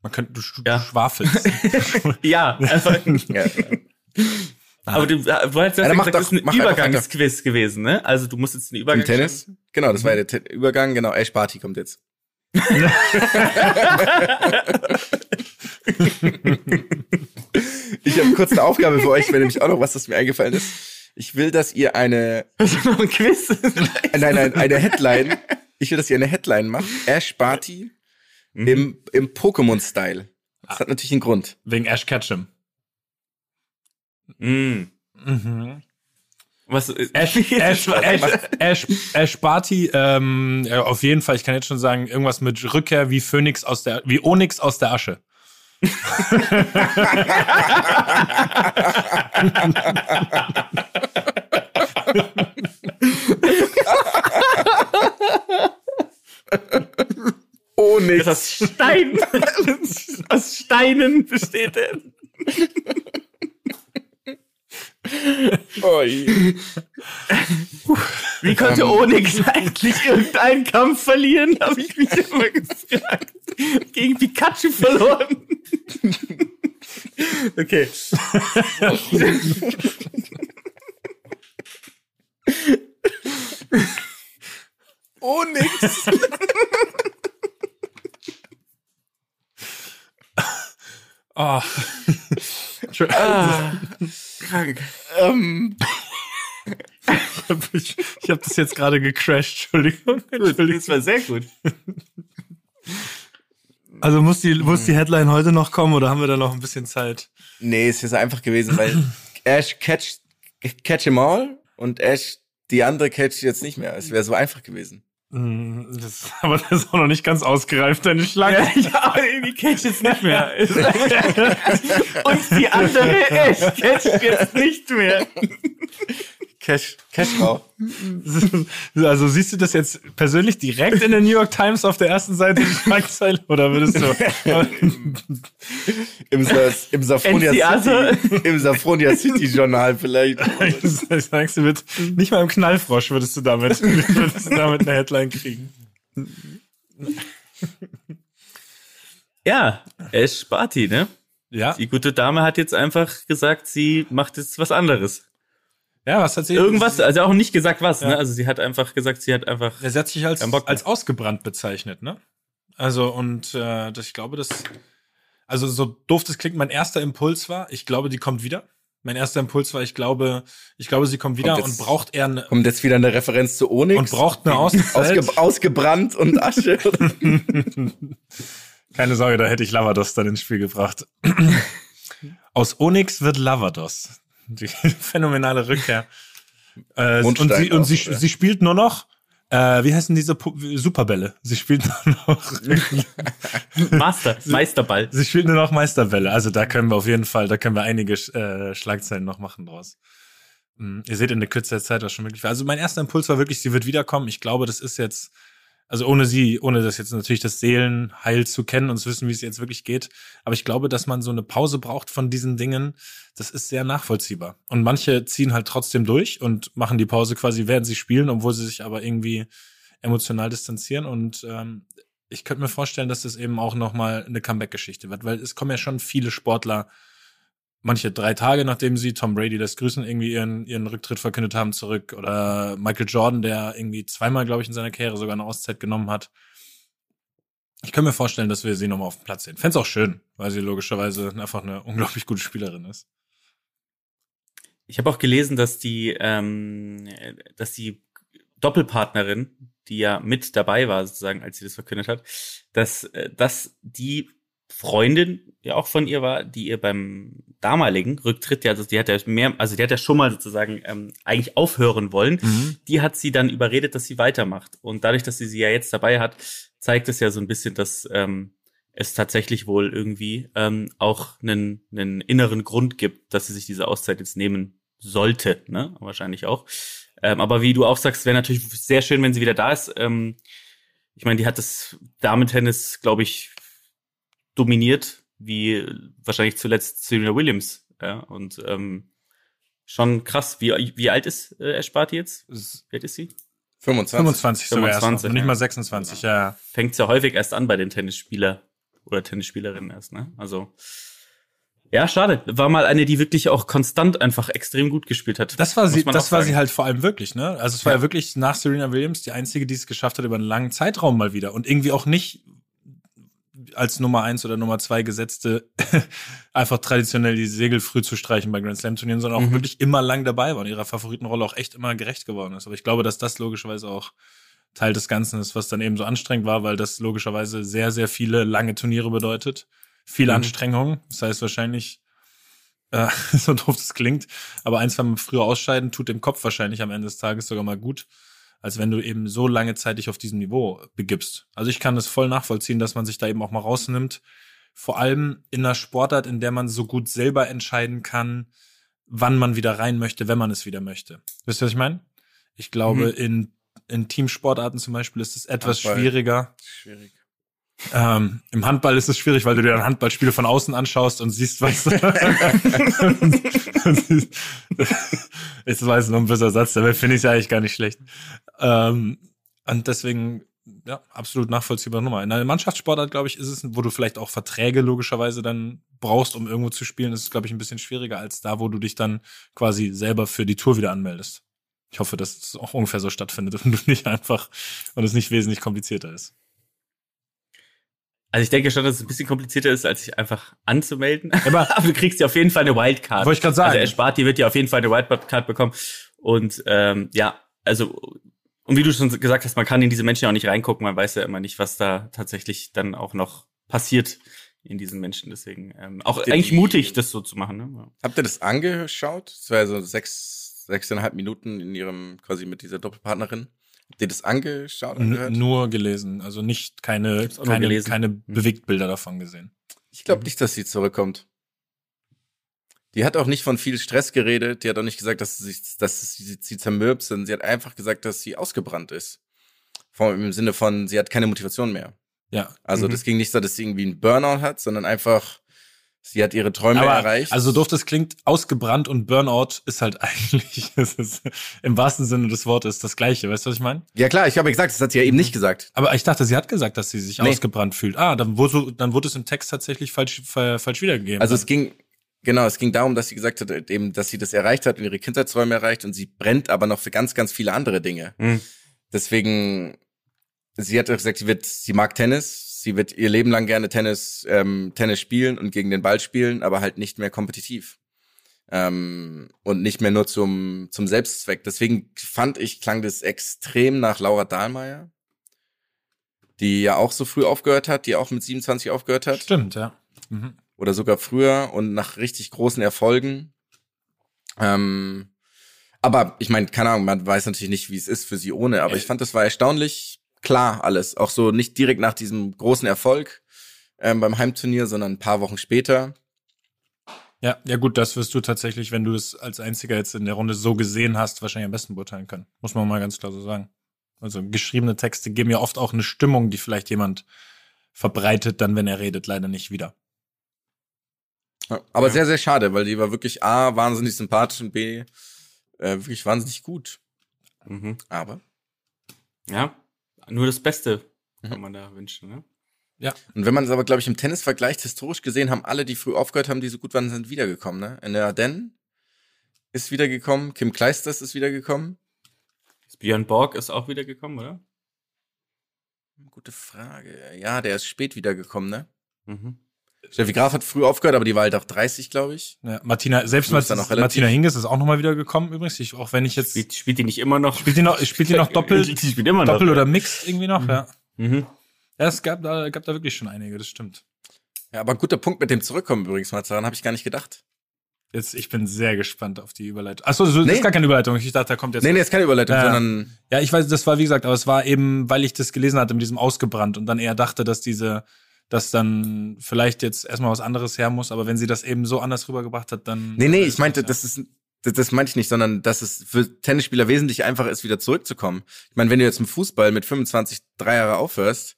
man könnte, du, du Ja. schwafelst. [LAUGHS] Ja, einfach. Ja, aber du, du hast ja gesagt, doch- das ist ein Übergangsquiz gewesen, ne? Also du musst jetzt einen Übergang. Im Tennis? Genau, das war ja der Te Übergang. Genau, Ash Party kommt jetzt. Ich habe kurz eine Aufgabe für euch, wenn nämlich auch noch was, das mir eingefallen ist. Ich will, dass ihr eine [LAUGHS] noch ein Quiz. Nein, nein, eine Headline. Ich will, dass ihr eine Headline macht. Ash Barty im, im Pokémon-Style. Das hat natürlich einen Grund. Wegen Ash Ketchum. mm. Mhm. Was? äh, Ash, [LAUGHS] Ash, Ash, Ash, Ash Barty, ähm, ja, auf jeden Fall, ich kann jetzt schon sagen, irgendwas mit Rückkehr wie Phoenix aus der, wie Onyx aus der Asche. Oh, nichts. aus Stein. [LAUGHS] aus Steinen besteht er. Oh. Wie konnte Ähm. Onyx eigentlich irgendeinen Kampf verlieren, habe ich mich immer gefragt. Gegen Pikachu verloren. okay. nix. Oh. [LAUGHS] Ah, krank. ähm, ich habe das jetzt gerade gecrashed, Entschuldigung. Entschuldigung. Das war sehr gut. Also muss die, muss die Headline heute noch kommen oder haben wir da noch ein bisschen Zeit? nee, es ist einfach gewesen, weil [LAUGHS] Ash catch, catch em all und Ash die andere catch jetzt nicht mehr. Es wäre so einfach gewesen. Mm, Das, [LAUGHS] aber das ist auch noch nicht ganz ausgereift, deine Schlange. Ja, ja, aber irgendwie catch jetzt nicht mehr. [LAUGHS] Und die andere Ash catcht jetzt nicht mehr. Cash, Cash [LAUGHS] auch. [LAUGHS] Also siehst du das jetzt persönlich direkt in der New York Times auf der ersten Seite die Schlagzeile oder würdest du Im, Sa im Safronia City, im Safronia City Journal vielleicht. [LAUGHS] sagst du mit nicht mal im Knallfrosch würdest du damit würdest du damit eine Headline kriegen? Ja, Ash Barty, ne? Ja. Die gute Dame hat jetzt einfach gesagt, sie macht jetzt was anderes. Ja, was hat sie Irgendwas, also auch nicht gesagt was, Ja. ne? Also sie hat einfach gesagt, sie hat einfach. Er hat sich als, als ausgebrannt bezeichnet, ne? Also, und äh, das, ich glaube, das, also so doof das klingt, mein erster Impuls war, ich glaube, die kommt wieder. Mein erster Impuls war, ich glaube, ich glaube, sie kommt wieder Kommt und jetzt- braucht eher eine, Kommt jetzt wieder eine Referenz zu Onyx. und braucht eine Auszeit. Ausge ausgebrannt und Asche. [LAUGHS] Keine Sorge, da hätte ich Lavados dann ins Spiel gebracht. [CLEARS THROAT] Aus Onyx wird Lavados. Die [LAUGHS] phänomenale Rückkehr. Äh, und sie, und sie, sie spielt nur noch, äh, wie heißen diese Pu Superbälle? Sie spielt nur noch, [LAUGHS] Master, Meisterball. sie spielt nur noch Meisterbälle. Also da können wir auf jeden Fall, da können wir einige äh, Schlagzeilen noch machen draus. Mm, Ihr seht in der Kürze der Zeit, was schon möglich war. Also mein erster Impuls war wirklich, sie wird wiederkommen. Ich glaube, das ist jetzt, also ohne sie, ohne das jetzt natürlich das Seelenheil zu kennen und zu wissen, wie es jetzt wirklich geht. Aber ich glaube, dass man so eine Pause braucht von diesen Dingen. Das ist sehr nachvollziehbar. Und manche ziehen halt trotzdem durch und machen die Pause quasi, während sie spielen, obwohl sie sich aber irgendwie emotional distanzieren. Und ähm, ich könnte mir vorstellen, dass das eben auch nochmal eine Comeback-Geschichte wird, weil es kommen ja schon viele Sportler, manche drei Tage, nachdem sie Tom Brady das Grüßen irgendwie ihren, ihren Rücktritt verkündet haben, zurück. Oder Michael Jordan, der irgendwie zweimal, glaube ich, in seiner Karriere sogar eine Auszeit genommen hat. Ich kann mir vorstellen, dass wir sie nochmal auf dem Platz sehen. Fände auch schön, weil sie logischerweise einfach eine unglaublich gute Spielerin ist. Ich habe auch gelesen, dass die, ähm, dass die Doppelpartnerin, die ja mit dabei war, sozusagen, als sie das verkündet hat, dass, äh, dass die Freundin ja auch von ihr war, die ihr beim damaligen Rücktritt, ja, also die hat ja mehr, also die hat ja schon mal sozusagen ähm, eigentlich aufhören wollen. Die hat sie dann überredet, dass sie weitermacht. Und dadurch, dass sie sie ja jetzt dabei hat, zeigt es ja so ein bisschen, dass ähm, es tatsächlich wohl irgendwie ähm, auch einen, einen inneren Grund gibt, dass sie sich diese Auszeit jetzt nehmen sollte, ne? Wahrscheinlich auch. Ähm, aber wie du auch sagst, wäre natürlich sehr schön, wenn sie wieder da ist. Ähm, ich meine, die hat das Damen-Tennis, glaube ich, dominiert, wie wahrscheinlich zuletzt Serena Williams. Ja, und ähm, schon krass. Wie, wie alt ist äh, Ash Barty jetzt? Wie alt ist sie? 25. 25 sogar erst noch. 25, Nicht ja. mal 26, ja. fängt's ja häufig erst an bei den Tennisspieler oder Tennisspielerinnen erst, ne? Also ja, schade. War mal eine, die wirklich auch konstant einfach extrem gut gespielt hat. Das war sie, das war sie halt vor allem wirklich, ne? Also es war ja. wirklich nach Serena Williams die einzige, die es geschafft hat über einen langen Zeitraum mal wieder und irgendwie auch nicht als Nummer eins oder Nummer zwei gesetzte [LAUGHS] einfach traditionell die Segel früh zu streichen bei Grand Slam Turnieren, sondern auch Mhm. wirklich immer lang dabei war und ihrer Favoritenrolle auch echt immer gerecht geworden ist. Aber ich glaube, dass das logischerweise auch Teil des Ganzen ist, was dann eben so anstrengend war, weil das logischerweise sehr, sehr viele lange Turniere bedeutet. Viel Mhm. Anstrengung. Das heißt wahrscheinlich, äh, [LAUGHS] so doof das klingt, aber ein, zwei Mal früher ausscheiden tut dem Kopf wahrscheinlich am Ende des Tages sogar mal gut, als wenn du eben so lange Zeit dich auf diesem Niveau begibst. Also ich kann es voll nachvollziehen, dass man sich da eben auch mal rausnimmt. Vor allem in einer Sportart, in der man so gut selber entscheiden kann, wann man wieder rein möchte, wenn man es wieder möchte. Wisst ihr, was ich meine? Ich glaube, Mhm. in, in Teamsportarten zum Beispiel ist es etwas Handball. schwieriger. Schwierig. Ähm, Im Handball ist es schwierig, weil du dir ein Handballspiel von außen anschaust und siehst, was. [LAUGHS] ich weiß noch ein böser Satz, dabei finde ich es eigentlich gar nicht schlecht. Ähm, und deswegen, ja, absolut nachvollziehbare Nummer. In einer Mannschaftssportart, glaube ich, ist es, wo du vielleicht auch Verträge logischerweise dann brauchst, um irgendwo zu spielen, ist es, glaube ich, ein bisschen schwieriger als da, wo du dich dann quasi selber für die Tour wieder anmeldest. Ich hoffe, dass es auch ungefähr so stattfindet und du nicht einfach und es nicht wesentlich komplizierter ist. Also ich denke schon, dass es ein bisschen komplizierter ist, als sich einfach anzumelden. Aber- [LAUGHS] Aber du kriegst ja auf jeden Fall eine Wildcard. Wollte ich gerade sagen. Also Ash Barty wird ja auf jeden Fall eine Wildcard bekommen. Und ähm, ja, also und wie du schon gesagt hast, man kann in diese Menschen ja auch nicht reingucken. Man weiß ja immer nicht, was da tatsächlich dann auch noch passiert in diesen Menschen. Deswegen ähm, auch Habt eigentlich die- mutig, das so zu machen. Ne? Ja. Habt ihr das angeschaut? Das war ja so sechs, sechseinhalb Minuten in ihrem, quasi mit dieser Doppelpartnerin. Ihr das angeschaut? Angehört? nur gelesen, also nicht keine, keine, keine Mhm. Bewegtbilder davon gesehen. Ich glaube nicht, dass sie zurückkommt. Die hat auch nicht von viel Stress geredet. Die hat auch nicht gesagt, dass sie, dass sie, sie zermürbt sind. Sie hat einfach gesagt, dass sie ausgebrannt ist. Vom, Im Sinne von, sie hat keine Motivation mehr. Ja. Also das ging nicht so, dass sie irgendwie einen Burnout hat, sondern einfach, sie hat ihre Träume Aber, erreicht. also doof das klingt, ausgebrannt und Burnout ist halt [LAUGHS] eigentlich, ist im wahrsten Sinne des Wortes das Gleiche. Weißt du, was ich meine? ja klar, ich habe ja gesagt, das hat sie ja eben nicht gesagt. Aber ich dachte, sie hat gesagt, dass sie sich Nee. ausgebrannt fühlt. Ah, dann wurde, dann wurde es im Text tatsächlich falsch, fa- falsch wiedergegeben. Also es ging, genau, es ging darum, dass sie gesagt hat, eben, dass sie das erreicht hat und ihre Kindheitsräume erreicht und sie brennt aber noch für ganz, ganz viele andere Dinge. Mhm. Deswegen, sie hat auch gesagt, sie wird, sie mag Tennis, sie wird ihr Leben lang gerne Tennis, ähm, Tennis spielen und gegen den Ball spielen, aber halt nicht mehr kompetitiv. Ähm, und nicht mehr nur zum, zum Selbstzweck. Deswegen fand ich, klang das extrem nach Laura Dahlmeier, die ja auch so früh aufgehört hat, die auch mit 27 aufgehört hat Stimmt, ja. Mhm. oder sogar früher und nach richtig großen Erfolgen. Ähm, aber ich meine, keine Ahnung, man weiß natürlich nicht, wie es ist für sie ohne, aber ich fand, das war erstaunlich klar alles. Auch so nicht direkt nach diesem großen Erfolg ähm, beim Heimturnier, sondern ein paar Wochen später. Ja, ja gut, das wirst du tatsächlich, wenn du es als einziger jetzt in der Runde so gesehen hast, wahrscheinlich am besten beurteilen können. Muss man mal ganz klar so sagen. Also geschriebene Texte geben ja oft auch eine Stimmung, die vielleicht jemand verbreitet, dann wenn er redet, leider nicht wieder. Ja, aber sehr, sehr schade, weil die war wirklich A, wahnsinnig sympathisch und B, äh, wirklich wahnsinnig gut. Mhm. Aber. Ja, nur das Beste Mhm. kann man da wünschen, ne? Und wenn man es aber, glaube ich, im Tennis vergleicht, historisch gesehen, haben alle, die früh aufgehört haben, die so gut waren, sind wiedergekommen. Ne? In der Ardennen ist wiedergekommen, Kim Kleisters ist wiedergekommen. Björn Borg ist auch wieder gekommen, oder? Gute Frage. Ja, der ist spät wiedergekommen, ne? Mhm. Steffi Graf hat früh aufgehört, aber die war halt auch 30, glaube ich. Ja, Martina, selbst dann Martina, noch relativ- Martina Hingis ist auch nochmal wieder gekommen übrigens. Ich, auch wenn ich jetzt Spielt, spielt die nicht immer noch? spielt die noch, spielt die noch doppelt, [LAUGHS] Die spielt immer noch. doppelt oder mixed irgendwie noch. Ja, Mhm. ja es gab da, gab da wirklich schon einige. Das stimmt. Ja, aber guter Punkt mit dem Zurückkommen übrigens, mal daran habe ich gar nicht gedacht. Jetzt, ich bin sehr gespannt auf die Überleitung. Achso, so, das Nee. ist gar keine Überleitung. Ich dachte, da kommt jetzt. Nee, nee, ist keine Überleitung, Ja. sondern Ja, ich weiß, das war wie gesagt, aber es war eben, weil ich das gelesen hatte mit diesem ausgebrannt und dann eher dachte, dass diese, dass dann vielleicht jetzt erstmal was anderes her muss, aber wenn sie das eben so anders rübergebracht hat, dann. Nee, nee, ist ich meinte, das ist das, das meinte ich nicht, sondern dass es für Tennisspieler wesentlich einfacher ist, wieder zurückzukommen. Ich meine, wenn du jetzt im Fußball mit 25 drei Jahre aufhörst,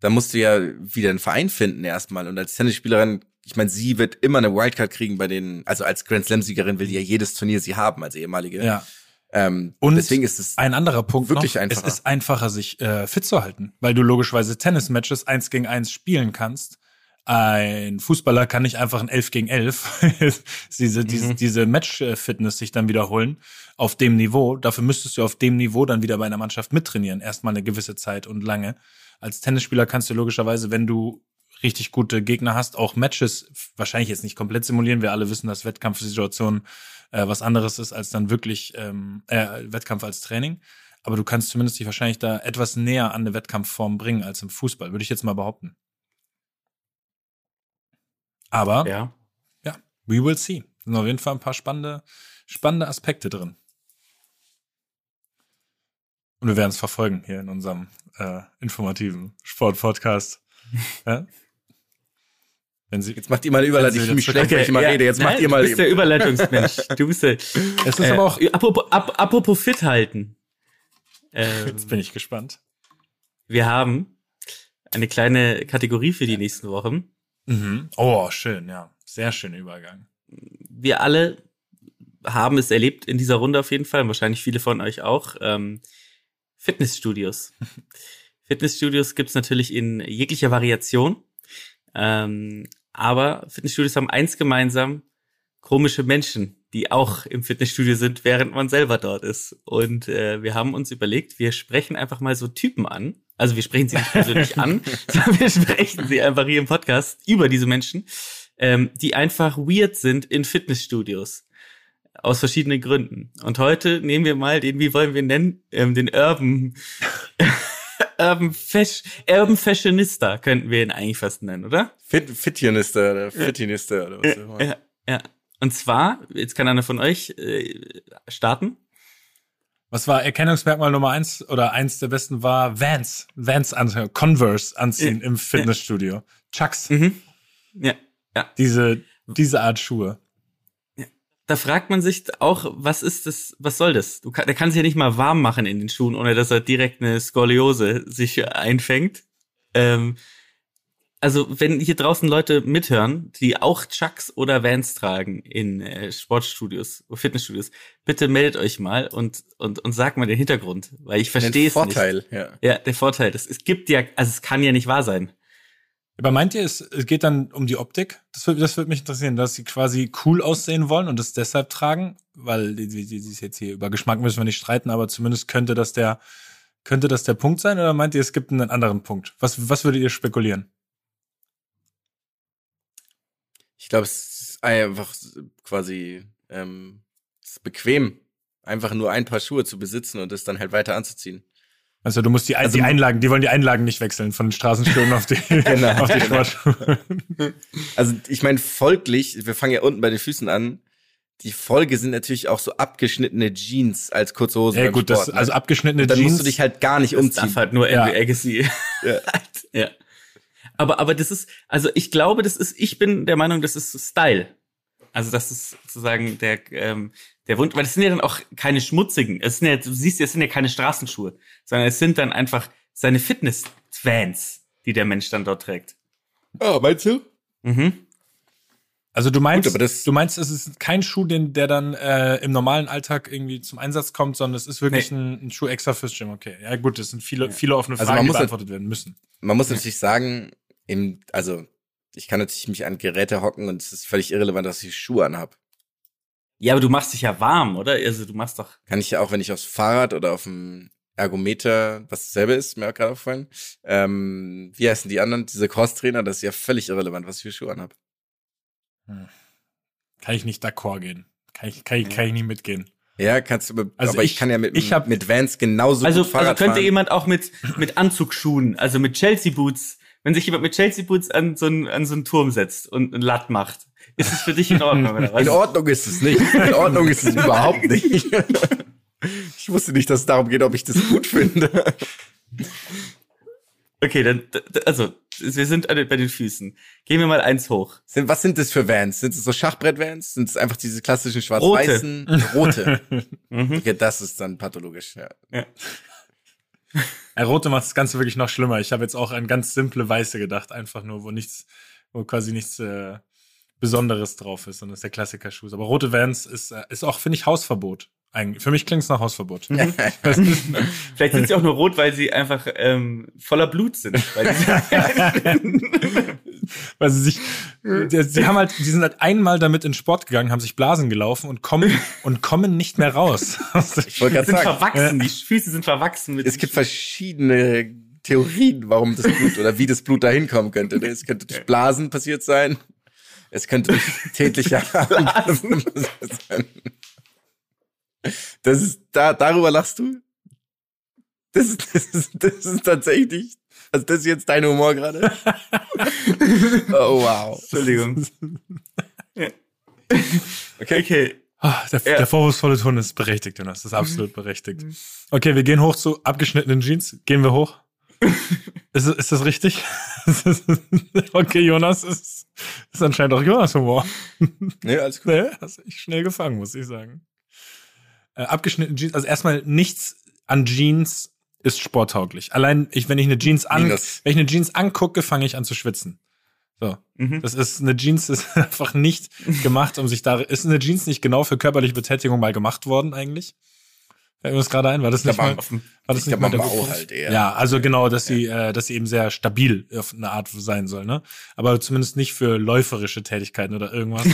dann musst du ja wieder einen Verein finden erstmal. Und als Tennisspielerin, ich meine, sie wird immer eine Wildcard kriegen bei den, also als Grand Slam-Siegerin will die ja jedes Turnier sie haben, als ehemalige. Ja. Ähm, Und deswegen ist es Ein anderer Punkt Wirklich noch, einfacher. es ist einfacher, sich äh, fit zu halten, weil du logischerweise Tennismatches eins gegen eins spielen kannst. Ein Fußballer kann nicht einfach ein 11 gegen 11 [LAUGHS] diese, diese, diese Match-Fitness sich dann wiederholen auf dem Niveau. Dafür müsstest du auf dem Niveau dann wieder bei einer Mannschaft mittrainieren, erstmal eine gewisse Zeit und lange. Als Tennisspieler kannst du logischerweise, wenn du richtig gute Gegner hast, auch Matches wahrscheinlich jetzt nicht komplett simulieren. Wir alle wissen, dass Wettkampfsituation äh, was anderes ist als dann wirklich ähm, äh, Wettkampf als Training. Aber du kannst zumindest dich wahrscheinlich da etwas näher an eine Wettkampfform bringen als im Fußball, würde ich jetzt mal behaupten. Aber ja, Ja. we will see. Sind auf jeden Fall ein paar spannende, spannende Aspekte drin. Und wir werden es verfolgen hier in unserem äh, informativen Sportpodcast. [LAUGHS] ja? Wenn Sie, Jetzt macht ihr mal eine Überleitung. Ich mich schlecht, wenn ich immer ja, rede. Jetzt nein, macht ihr mal Du bist der Überleitungsmensch. Du bist der. es ist Äh, aber auch. apropos, ap, apropos fit halten. Ähm, [LAUGHS] Jetzt bin ich gespannt. wir haben eine kleine Kategorie für die nächsten Wochen. Mhm. Oh, schön, ja. Sehr schöner Übergang. Wir alle haben es erlebt in dieser Runde auf jeden Fall, wahrscheinlich viele von euch auch. Ähm, Fitnessstudios. [LAUGHS] Fitnessstudios gibt's natürlich in jeglicher Variation. Ähm, aber Fitnessstudios haben eins gemeinsam, komische Menschen, die auch im Fitnessstudio sind, während man selber dort ist. Und äh, wir haben uns überlegt, wir sprechen einfach mal so Typen an. Also wir sprechen sie nicht persönlich an, [LAUGHS] sondern wir sprechen sie einfach hier im Podcast über diese Menschen, ähm, die einfach weird sind in Fitnessstudios. Aus verschiedenen Gründen. Und heute nehmen wir mal den, wie wollen wir nennen, ähm, den Urban, Urban, Fash, Urban Fashionista könnten wir ihn eigentlich fast nennen, oder? Fit, Fitionista oder Fitinista oder was auch immer. Ja, ja. Und zwar, jetzt kann einer von euch äh, starten. Was war Erkennungsmerkmal Nummer eins oder eins der besten war Vans, Vans anziehen, Converse anziehen Ja. im Fitnessstudio. Chucks, Mhm. Ja, ja. diese, diese Art Schuhe. Da fragt man sich auch, was ist das, was soll das? Du kann, der kann sich ja nicht mal warm machen in den Schuhen, ohne dass er direkt eine Skoliose sich einfängt. Ähm, also wenn hier draußen Leute mithören, die auch Chucks oder Vans tragen in äh, Sportstudios, Fitnessstudios, bitte meldet euch mal und und und sagt mal den Hintergrund, weil ich verstehe es nicht. Vorteil, ja. Ja, der Vorteil. Das, es gibt ja, also es kann ja nicht wahr sein. Aber meint ihr, es, geht dann um die Optik? Das würde das mich interessieren, dass sie quasi cool aussehen wollen und es deshalb tragen, weil die, die, die ist jetzt hier über Geschmack müssen wir nicht streiten, aber zumindest könnte das der könnte das der Punkt sein oder meint ihr, es gibt einen anderen Punkt? Was was würdet ihr spekulieren? Ich glaube, es ist einfach quasi ähm, ist bequem, einfach nur ein paar Schuhe zu besitzen und es dann halt weiter anzuziehen. Also du musst die, Also- die Einlagen, die wollen die Einlagen nicht wechseln von den Straßenschuhen [LAUGHS] [LAUGHS] auf die, Genau, auf die. Sportschuhe. Also ich meine, folglich, wir fangen ja unten bei den Füßen an. Die Folge sind natürlich auch so abgeschnittene Jeans als kurze Hose Ja beim gut, das, Sport, ne? also abgeschnittene dann Jeans. musst du dich halt gar nicht Das umziehen. darf halt nur Ja. Andrew Agassi. [LAUGHS] Ja. ja. Aber, aber das ist, also ich glaube, das ist, ich bin der Meinung, das ist Style. Also das ist sozusagen der, ähm, der Wunsch, weil das sind ja dann auch keine schmutzigen. Es sind ja, du siehst, ja, es sind ja keine Straßenschuhe, sondern es sind dann einfach seine Fitness-Vans, die der Mensch dann dort trägt. Oh, meinst du? Mhm. Also du meinst, Gut, aber das- du meinst, es ist kein Schuh, den, der dann äh, im normalen Alltag irgendwie zum Einsatz kommt, sondern es ist wirklich ein, ein Schuh extra fürs Gym. Okay, ja gut, das sind viele, viele offene Also Fragen, man die muss halt- beantwortet werden müssen. Man muss natürlich sagen, im, also ich kann natürlich mich an Geräte hocken und es ist völlig irrelevant, dass ich Schuhe anhab. Ja, aber du machst dich ja warm, oder? Also du machst doch. Kann ich ja auch, wenn ich aufs Fahrrad oder auf dem Ergometer, was dasselbe ist, mir auch gerade aufgefallen. Ähm, wie heißen die anderen? Diese Crosstrainer, das ist ja völlig irrelevant, was ich für Schuhe anhab. Kann ich nicht d'accord gehen. Kann ich, kann ich, kann ich nie mitgehen. Ja, kannst du, aber Also aber ich, ich- kann ja mit, ich hab- mit Vans genauso Also, gut also Fahrrad könnte fahren. jemand auch mit, mit Anzugsschuhen, also mit Chelsea Boots, wenn sich jemand mit Chelsea Boots an so einen, an so einen Turm setzt und einen Latt macht, ist es für dich in Ordnung, oder was? In Ordnung ist es nicht. In Ordnung ist es überhaupt nicht. Ich wusste nicht, dass es darum geht, ob ich das gut finde. Okay, dann, also, wir sind an den- bei den Füßen. Gehen wir mal eins hoch. Sind, was sind das für Vans? Sind es so Schachbrett-Vans? Sind es einfach diese klassischen schwarz-weißen? Rote. [LAUGHS] Mhm. Okay, das ist dann pathologisch, ja. Ja. Äh, Rote macht das Ganze wirklich noch schlimmer. Ich habe jetzt auch an ganz simple Weiße gedacht, einfach nur, wo nichts, wo quasi nichts äh, Besonderes drauf ist, sondern das ist der Klassiker-Schuh. Aber rote Vans ist, äh, ist auch, finde ich, Hausverbot. Eigentlich. Für mich klingt es nach Hausverbot. [LAUGHS] Vielleicht sind sie auch nur rot, weil sie einfach ähm, voller Blut sind. [LAUGHS] [LAUGHS] Weil sie sich, sie haben halt, die sind halt einmal damit in Sport gegangen, haben sich Blasen gelaufen und kommen [LAUGHS] und kommen nicht mehr raus. Ich wollte gerade sagen, verwachsen, die Füße sind verwachsen mit es gibt verschiedene Theorien, warum das Blut oder wie das Blut dahin kommen könnte. Es könnte durch Blasen passiert sein. Es könnte durch [LAUGHS] tätliche Blasen passiert sein. Das ist, da, darüber lachst du? Das ist, das ist, das ist tatsächlich, also das ist jetzt dein Humor gerade? [LAUGHS] Oh, wow. Entschuldigung. Okay. Okay. Ah, der, Ja. der vorwurfsvolle Ton ist berechtigt, Jonas. Das ist absolut [LAUGHS] berechtigt. Okay, wir gehen hoch zu abgeschnittenen Jeans. Gehen wir hoch? [LAUGHS] ist, ist das richtig? okay, Jonas, ist, ist anscheinend auch Jonas Humor. Nee, alles gut. Nee, hast ich schnell gefangen, muss ich sagen. Äh, abgeschnittene Jeans, also erstmal nichts an Jeans ist sporttauglich. Allein, ich, wenn ich eine Jeans an, Minus. wenn ich eine Jeans angucke, fange ich an zu schwitzen. So. Mhm. Das ist eine Jeans ist [LAUGHS] einfach nicht gemacht, um sich da. Ist eine Jeans nicht genau für körperliche Betätigung mal gemacht worden eigentlich? Fällt mir das gerade ein? War das nicht mal? auf War das ich nicht mal der Bau halt eher. Ja, also genau, dass sie, äh, dass sie eben sehr stabil auf eine Art sein soll, ne? Aber zumindest nicht für läuferische Tätigkeiten oder irgendwas. [LAUGHS]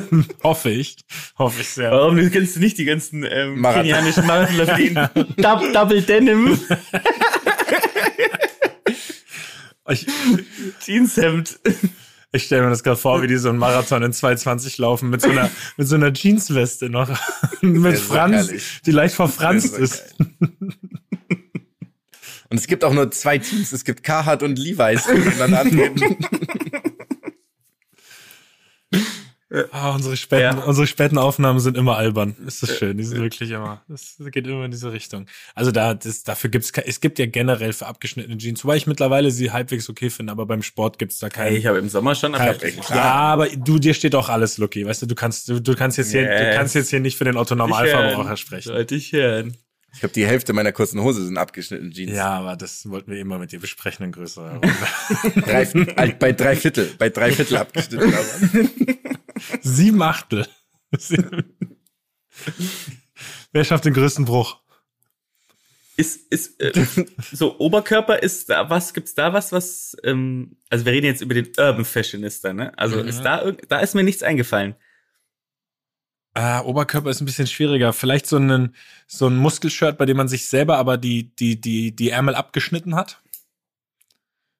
[LAUGHS] hoffe ich, hoffe ich sehr. Warum kennst du nicht die ganzen ähm, Marathon. kenianischen Marathonläufer, die [LAUGHS] in Dub Double Denim Jeanshemd? Ich stelle mir das gerade vor, wie die so einen Marathon in 220 laufen mit so einer [LAUGHS] mit so einer Jeansweste noch mit Franz, die leicht verfranst ist. Und es gibt auch nur zwei Teams. Es gibt Carhartt und Levi's, die dann [LAUGHS] antreten. [LAUGHS] Ah, unsere, späten, Ja. unsere späten Aufnahmen sind immer albern. Ist das schön. Die sind wirklich immer, das geht immer in diese Richtung. Also da, das, dafür gibt's, es gibt ja generell für abgeschnittene Jeans, wobei ich mittlerweile sie halbwegs okay finde, aber beim Sport gibt's da Hey, keinen. ich habe im Sommer schon kein, ja, aber du, dir steht auch alles, Lucky. Weißt du, du kannst, du, du kannst jetzt hier, du Yes. kannst jetzt hier nicht für den Otto Normalverbraucher sprechen. Sollte ich hören. Ich glaube, die Hälfte meiner kurzen Hose sind abgeschnitten Jeans. Ja, aber das wollten wir immer mit dir besprechen in größerer [LAUGHS] Runde. Drei, äh, bei drei Viertel, bei drei Viertel abgeschnitten. [LAUGHS] Sieben Achtel. Wer schafft den größten Bruch? Ist, ist, äh, so Oberkörper ist da was, gibt's da was, was, ähm, also wir reden jetzt über den Urban Fashionista, ne? Also Mhm. ist da, da ist mir nichts eingefallen. Ah, Oberkörper ist ein bisschen schwieriger. Vielleicht so ein, so ein Muskelshirt, bei dem man sich selber aber die, die, die, die Ärmel abgeschnitten hat.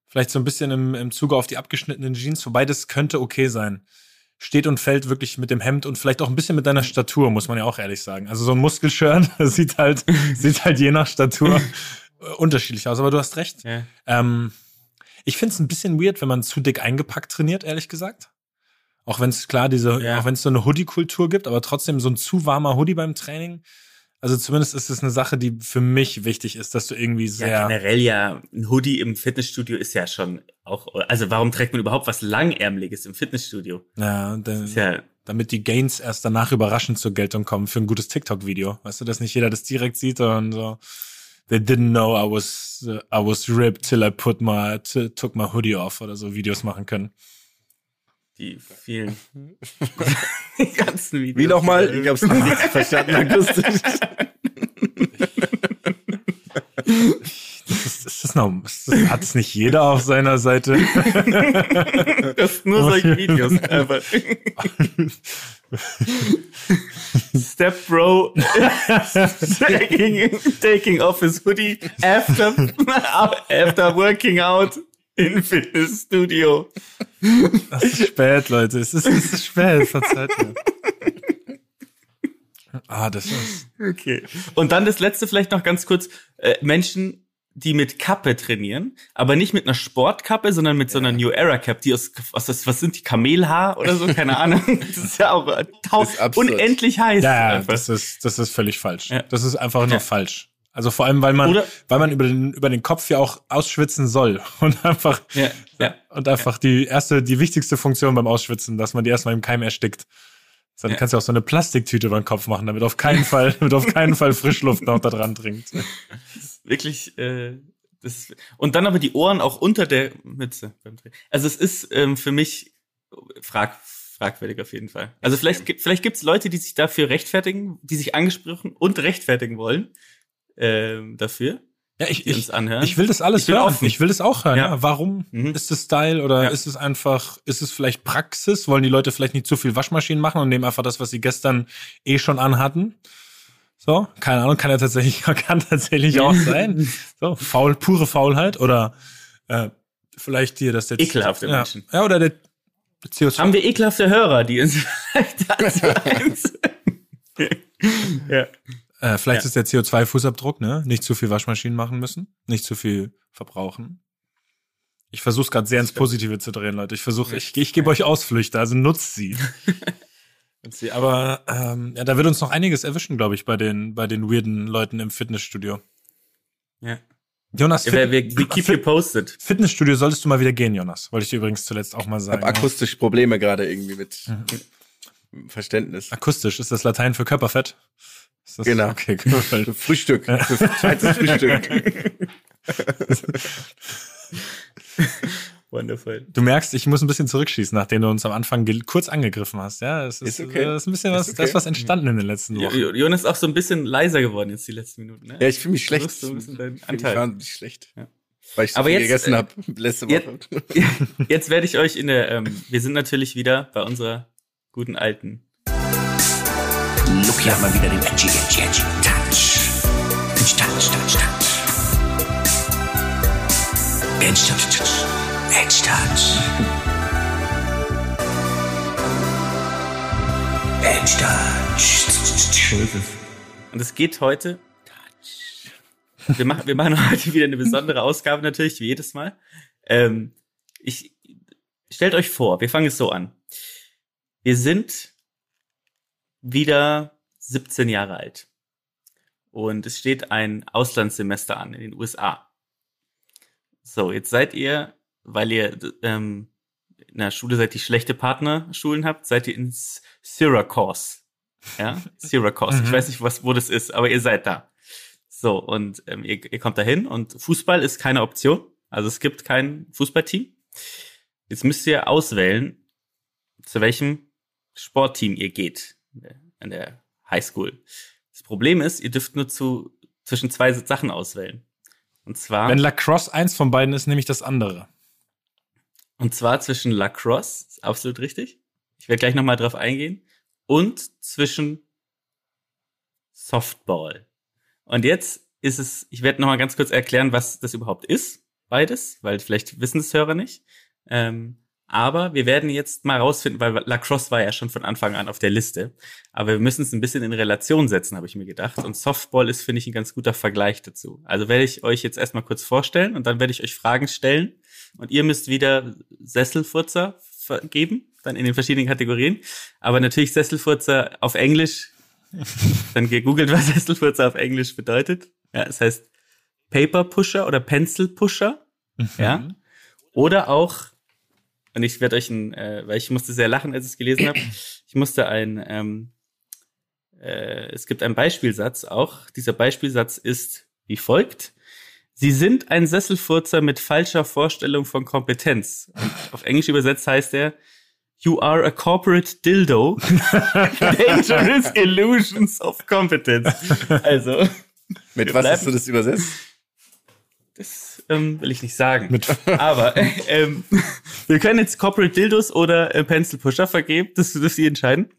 Vielleicht so ein bisschen im, im Zuge auf die abgeschnittenen Jeans, wobei das könnte okay sein. Steht und fällt wirklich mit dem Hemd und vielleicht auch ein bisschen mit deiner Statur, muss man ja auch ehrlich sagen. Also so ein Muskelshirt [LAUGHS] sieht halt, [LAUGHS] sieht halt je nach Statur äh, unterschiedlich aus, aber du hast recht. Ja. Ähm, ich finde es ein bisschen weird, wenn man zu dick eingepackt trainiert, ehrlich gesagt. Auch wenn es klar diese, Ja. auch wenn es so eine Hoodie-Kultur gibt, aber trotzdem so ein zu warmer Hoodie beim Training. Also zumindest ist es eine Sache, die für mich wichtig ist, dass du irgendwie sehr. Ja, generell ja, ein Hoodie im Fitnessstudio ist ja schon auch, also warum trägt man überhaupt was Langärmeliges im Fitnessstudio? Ja, dann, ja, damit die Gains erst danach überraschend zur Geltung kommen für ein gutes TikTok-Video. Weißt du, dass nicht jeder das direkt sieht und so. They didn't know I was I was ripped till I put my took my hoodie off oder so Videos machen können. Die vielen, die [LAUGHS] ganzen Videos. Wie nochmal? Ich hab's nicht [LAUGHS] verstanden akustisch. Das ist, ist das noch, ist das, hat es nicht jeder auf seiner Seite? Das sind nur solche Videos. einfach. Step Bro [LAUGHS] taking, taking off his hoodie after, after working out in Fitnessstudio. Es ist spät, Leute. Es ist, es ist spät. Verzeiht mir. Ah, das ist. Okay. Und dann das letzte vielleicht noch ganz kurz. Äh, Menschen, die mit Kappe trainieren, aber nicht mit einer Sportkappe, sondern mit so einer New Era Cap, die aus, was, das, was sind die, Kamelhaar oder so, keine Ahnung. [LAUGHS] Das ist ja auch tau- ist absurd. unendlich heiß. Ja, ja, einfach. das ist, das ist völlig falsch. Ja. Das ist einfach nur Ja. falsch. Also vor allem, weil man, Oder- weil man über den, über den Kopf ja auch ausschwitzen soll [LAUGHS] und einfach, ja, ja. und einfach die erste, die wichtigste Funktion beim Ausschwitzen, dass man die erstmal im Keim erstickt. Dann Ja. kannst du auch so eine Plastiktüte über den Kopf machen, damit auf keinen Fall, [LAUGHS] damit auf keinen Fall Frischluft noch da dran dringt. wirklich äh, das und dann aber die Ohren auch unter der Mütze beim Drehen. Also es ist ähm, für mich frag, fragwürdig auf jeden Fall. Also vielleicht gibt vielleicht gibt's Leute, die sich dafür rechtfertigen, die sich angesprochen und rechtfertigen wollen ähm, dafür, Ja, ich, ich, ich will das alles Ich hören. offen. Ich will das auch hören. Ja. Ja. Warum Mhm. ist es Style oder Ja. ist es einfach, ist es vielleicht Praxis? Wollen die Leute vielleicht nicht zu viel Waschmaschinen machen und nehmen einfach das, was sie gestern eh schon anhatten? So, keine Ahnung, kann ja tatsächlich, [LAUGHS] kann tatsächlich auch [LAUGHS] sein. So, faul, pure Faulheit oder äh, vielleicht dir das jetzt. Ekelhafte ja. Menschen. Ja, oder der CO2. Haben wir ekelhafte Hörer, die uns [LAUGHS] vielleicht eins. ja. Äh, vielleicht Ja. ist der CO2-Fußabdruck, ne? Nicht zu viel Waschmaschinen machen müssen, nicht zu viel verbrauchen. Ich versuche es gerade sehr ins Positive zu drehen, Leute. Ich versuche, ich, ich gebe euch Ausflüchte, also nutzt sie. [LAUGHS] Nutzt sie. Aber ähm, ja, da wird uns noch einiges erwischen, glaube ich, bei den bei den weirden Leuten im Fitnessstudio. ja. Jonas, Wir, Fit wir, we keep you posted. Fitnessstudio solltest du mal wieder gehen, Jonas. Wollte ich dir übrigens zuletzt auch mal Ich sagen. habe akustisch Probleme gerade irgendwie mit Mhm. Verständnis. Akustisch ist das Latein für Körperfett. Ist das, Genau. Okay, cool. Für [LAUGHS] Frühstück. Für zweites Frühstück. [LAUGHS] Wonderful. Du merkst, ich muss ein bisschen zurückschießen, nachdem du uns am Anfang kurz angegriffen hast. Ja, es ist, Ist okay. äh, ist ein bisschen was, Ist da ist okay. was entstanden in den letzten Wochen. Jo- Jonas ist auch so ein bisschen leiser geworden jetzt die letzten Minuten. Ne? Ja, ich fühle mich schlecht. Du so ein bisschen deinen Anteil. schlecht. Ja. Weil ich so Aber viel jetzt, gegessen äh, habe letzte jetzt- Woche. [LAUGHS] Jetzt werde ich euch in der, ähm, wir sind natürlich wieder bei unserer guten alten. Look, hier wir wieder den edgy, edgy, edgy Touch. Touch, touch, touch, touch. Edge, touch, touch. Edge, touch. Edge, touch. Und es geht heute. Wir machen, wir machen heute wieder eine besondere Ausgabe natürlich, wie jedes Mal. Ähm, ich stellt euch vor, wir fangen es so an. Wir sind wieder 17 Jahre alt. Und es steht ein Auslandssemester an in den USA. So, jetzt seid ihr, weil ihr ähm, in der Schule seid, die schlechte Partnerschulen habt, seid ihr in Syracuse. Ja, [LAUGHS] Syracuse. ich weiß nicht, was, wo das ist, aber ihr seid da. So, und ähm, ihr, ihr kommt dahin und Fußball ist keine Option. Also es gibt kein Fußballteam. Jetzt müsst ihr auswählen, zu welchem Sportteam ihr geht in der Highschool. Das Problem ist, ihr dürft nur zu, zwischen zwei Sachen auswählen. Und zwar. Wenn Lacrosse eins von beiden ist, nehme ich das andere. Und zwar zwischen Lacrosse, ist absolut richtig. Ich werde gleich nochmal drauf eingehen. Und zwischen Softball. Und jetzt ist es, ich werde nochmal ganz kurz erklären, was das überhaupt ist, beides, weil vielleicht wissen es Hörer nicht. Ähm, aber wir werden jetzt mal rausfinden, weil Lacrosse war ja schon von Anfang an auf der Liste. Aber wir müssen es ein bisschen in Relation setzen, habe ich mir gedacht. Und Softball ist, finde ich, ein ganz guter Vergleich dazu. Also werde ich euch jetzt erstmal kurz vorstellen und dann werde ich euch Fragen stellen. Und ihr müsst wieder Sesselfurzer geben, dann in den verschiedenen Kategorien. Aber natürlich Sesselfurzer auf Englisch. dann gegoogelt, was Sesselfurzer auf Englisch bedeutet. Ja, es heißt Paper Pusher oder Pencil Pusher. Mhm. Ja. Oder auch und ich werde euch ein, äh, weil ich musste sehr lachen, als ich es gelesen habe. Ich musste ein, ähm, äh, es gibt einen Beispielsatz auch. Dieser Beispielsatz ist wie folgt. Sie sind ein Sesselfurzer mit falscher Vorstellung von Kompetenz. Und auf Englisch übersetzt heißt er, You are a corporate dildo. [LAUGHS] Dangerous illusions of competence. Also. Mit was hast du das übersetzt? Das ähm, will ich nicht sagen. Mit [LAUGHS] Aber ähm, [LAUGHS] wir können jetzt Corporate Dildos oder äh, Pencil Pusher vergeben. Das dürft ihr entscheiden.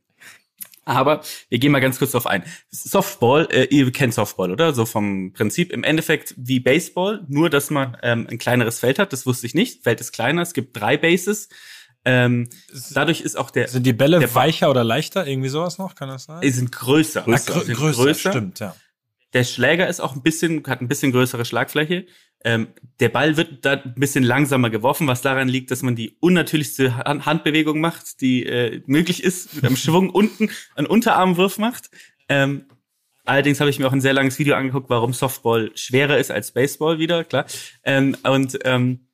Aber wir gehen mal ganz kurz drauf ein. Softball, äh, ihr kennt Softball, oder? So vom Prinzip im Endeffekt wie Baseball, nur dass man ähm, ein kleineres Feld hat. Das wusste ich nicht. Feld ist kleiner. Es gibt drei Bases. Ähm, dadurch ist auch der. Sind die Bälle der weicher oder leichter? Irgendwie sowas noch? Kann das sein? Die sind größer. größer. Ach, größer, größer. Stimmt, ja. Der Schläger ist auch ein bisschen, hat ein bisschen größere Schlagfläche. Ähm, der Ball wird da ein bisschen langsamer geworfen, was daran liegt, dass man die unnatürlichste Handbewegung macht, die äh, möglich ist, mit einem Schwung [LAUGHS] unten einen Unterarmwurf macht. Ähm, allerdings habe ich mir auch ein sehr langes Video angeguckt, warum Softball schwerer ist als Baseball wieder, klar. Ähm, und ähm,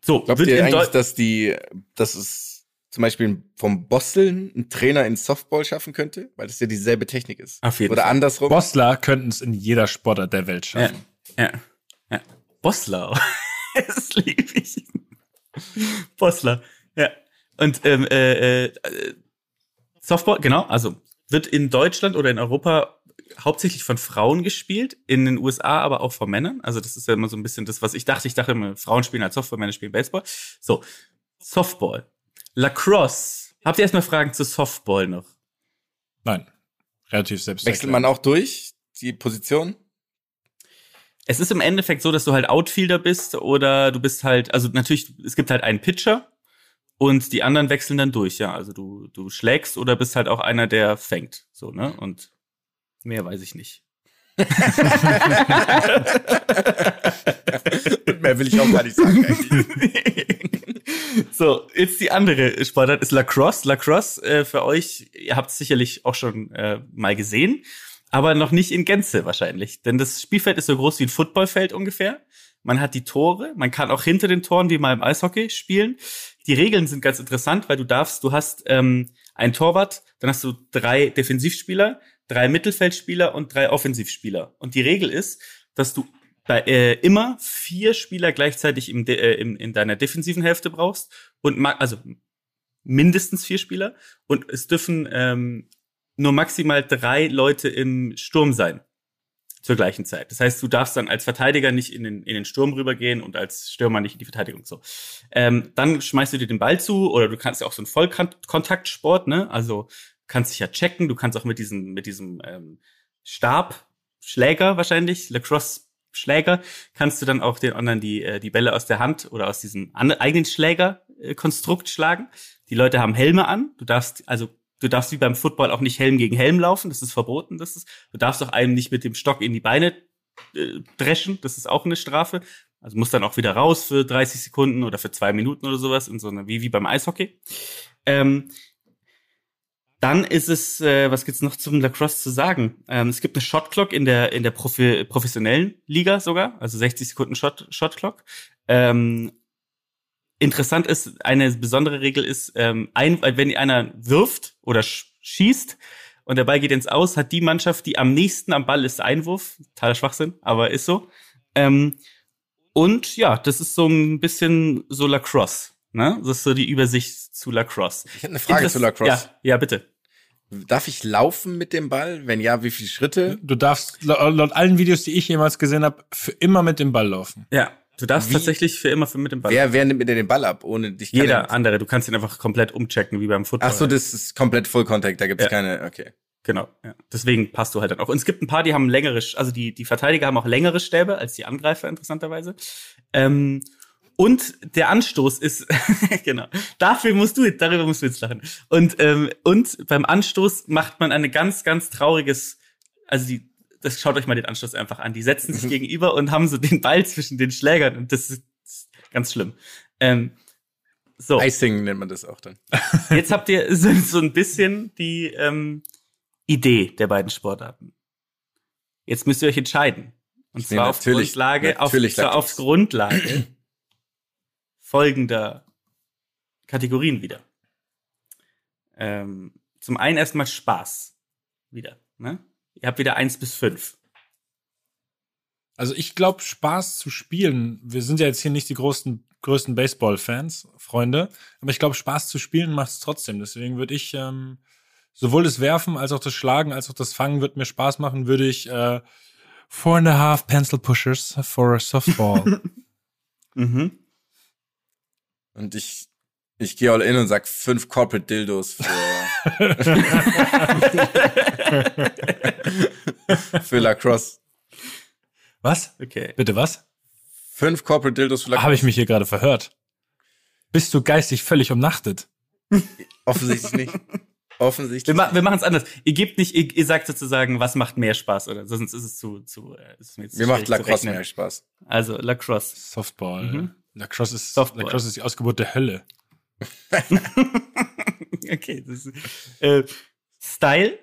so, Glaubt wird ihr eigentlich, dass die, dass es zum Beispiel vom Bosteln ein Trainer in Softball schaffen könnte? Weil das ja dieselbe Technik ist. Auf jeden Oder Fall. andersrum. Bostler könnten es in jeder Sportart der Welt schaffen. Ja. ja. Ja. Bosler. [LAUGHS] das liebe ich. Bosler. Ja. Und ähm, äh, äh, Softball, genau, also wird in Deutschland oder in Europa hauptsächlich von Frauen gespielt, in den USA aber auch von Männern. Also das ist ja immer so ein bisschen das, was ich dachte. Ich dachte immer, Frauen spielen halt Softball, Männer spielen Baseball. So, Softball. Lacrosse. Habt ihr erstmal Fragen zu Softball noch? Nein. Relativ selbst. Wechselt man auch durch die Position? Es ist im Endeffekt so, dass du halt Outfielder bist oder du bist halt, also natürlich, es gibt halt einen Pitcher und die anderen wechseln dann durch, ja. Also du, du schlägst oder bist halt auch einer, der fängt. So, ne? Und mehr weiß ich nicht. [LAUGHS] mehr will ich auch gar nicht sagen. [LAUGHS] so, jetzt die andere Sportart ist Lacrosse. Lacrosse äh, für euch, ihr habt es sicherlich auch schon äh, mal gesehen aber noch nicht in Gänze wahrscheinlich. Denn das Spielfeld ist so groß wie ein Footballfeld ungefähr. Man hat die Tore, man kann auch hinter den Toren wie mal im Eishockey spielen. Die Regeln sind ganz interessant, weil du darfst, du hast ähm, ein Torwart, dann hast du drei Defensivspieler, drei Mittelfeldspieler und drei Offensivspieler. Und die Regel ist, dass du bei, äh, immer vier Spieler gleichzeitig im, äh, im, in deiner defensiven Hälfte brauchst und also mindestens vier Spieler und es dürfen ähm, nur maximal drei Leute im Sturm sein zur gleichen Zeit. Das heißt, du darfst dann als Verteidiger nicht in den, in den Sturm rübergehen und als Stürmer nicht in die Verteidigung. So, ähm, dann schmeißt du dir den Ball zu oder du kannst ja auch so einen Vollkontaktsport, ne? Also kannst dich ja checken. Du kannst auch mit diesem mit diesem ähm, Stab Schläger wahrscheinlich Lacrosse Schläger kannst du dann auch den anderen die äh, die Bälle aus der Hand oder aus diesem eigenen Schläger äh, Konstrukt schlagen. Die Leute haben Helme an. Du darfst also Du darfst wie beim Football auch nicht Helm gegen Helm laufen, das ist verboten. Das ist, du darfst auch einem nicht mit dem Stock in die Beine äh, dreschen, das ist auch eine Strafe. Also muss dann auch wieder raus für 30 Sekunden oder für zwei Minuten oder sowas, in so einer, wie, wie beim Eishockey. Ähm, Dann ist es, äh, was gibt's noch zum Lacrosse zu sagen? Ähm, es gibt eine Shot Clock in der in der Profi professionellen Liga sogar, also 60 Sekunden Shot Shot Clock. Ähm, interessant ist, eine besondere Regel ist, ähm, ein, wenn einer wirft oder schießt und der Ball geht ins Aus, hat die Mannschaft, die am nächsten am Ball ist, Einwurf. Totaler Schwachsinn, aber ist so. Ähm, und ja, das ist so ein bisschen so Lacrosse. Ne? Das ist so die Übersicht zu Lacrosse. Ich hätte eine Frage Interess- zu Lacrosse. Ja, ja, bitte. Darf ich laufen mit dem Ball? Wenn ja, wie viele Schritte? Du darfst laut, laut allen Videos, die ich jemals gesehen habe, für immer mit dem Ball laufen. Ja, du darfst Wie- tatsächlich für immer für mit dem Ball. Wer, wer nimmt mir denn den Ball ab? Ohne dich Jeder er- andere, du kannst ihn einfach komplett umchecken, wie beim Football. Ach so, das ist komplett Full Contact, da gibt's Ja. keine, okay. Genau, ja. Deswegen passt du halt dann auch. Und es gibt ein paar, die haben längere, also die, die Verteidiger haben auch längere Stäbe als die Angreifer, interessanterweise. Ähm, und der Anstoß ist, [LAUGHS] genau, dafür musst du, darüber musst du jetzt lachen. Und, ähm, und beim Anstoß macht man eine ganz, ganz trauriges, also die, das schaut euch mal den Anstoß einfach an. Die setzen sich gegenüber und haben so den Ball zwischen den Schlägern und das ist ganz schlimm. Ähm, so. Icing nennt man das auch dann. [LAUGHS] Jetzt habt ihr so, so ein bisschen die ähm, Idee der beiden Sportarten. Jetzt müsst ihr euch entscheiden. Und Ich zwar auf Grundlage, auf, zwar auf Grundlage [CLEARS THROAT] folgender Kategorien wieder. Ähm, zum einen erstmal Spaß wieder. Ne? Ihr habt wieder eins bis fünf. Also ich glaube, Spaß zu spielen, wir sind ja jetzt hier nicht die größten, größten Baseball-Fans, Freunde, aber ich glaube, Spaß zu spielen macht es trotzdem. Deswegen würde ich ähm, sowohl das Werfen als auch das Schlagen als auch das Fangen wird mir Spaß machen, würde ich äh, four and a half pencil pushers for a softball. [LAUGHS] Mhm. Und ich, ich gehe all in und sag fünf Corporate Dildos für, [LAUGHS] für Lacrosse. was? Okay. Bitte was? Fünf Corporate Dildos für Lacrosse. Habe ich mich hier gerade verhört? Bist du geistig völlig umnachtet? Offensichtlich nicht. Wir, Offensichtlich. ma wir machen es anders. Ihr gebt nicht, ihr, ihr sagt sozusagen, was macht mehr Spaß, oder? Sonst ist es zu, zu, äh, ist mir, zu Mir macht Lacrosse mehr Spaß. Also Lacrosse. Softball. Mhm. Lacrosse ist, Softball. Lacrosse ist die Ausgeburt der Hölle. [LAUGHS] okay, das ist, äh, Style.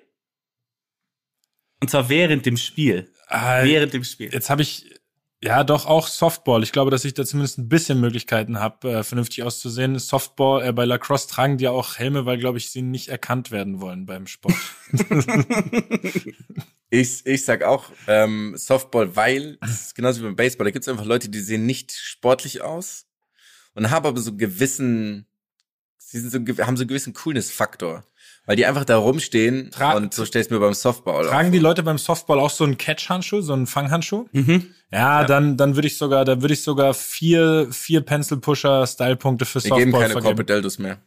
Und zwar während dem Spiel. Äh, Während dem Spiel. Jetzt habe ich ja doch auch Softball. Ich glaube, dass ich da zumindest ein bisschen Möglichkeiten habe, äh, vernünftig auszusehen. Softball, äh, bei Lacrosse tragen die ja auch Helme, weil, glaube ich, sie nicht erkannt werden wollen beim Sport. [LAUGHS] Ich, ich sag auch ähm, Softball, weil, das ist genauso wie beim Baseball, da gibt's einfach Leute, die sehen nicht sportlich aus und haben aber so einen gewissen, sie sind so, haben so einen gewissen Coolness-Faktor. Weil die einfach da rumstehen Tra- und so stellst mir beim Softball tragen auf. die Leute beim Softball auch so einen Catch-Handschuh, so einen Fanghandschuh? Mhm. Ja, dann dann würde ich sogar, da würde ich sogar vier vier Pencil Pusher Style-Punkte für Wir geben Softball keine vergeben. Mehr.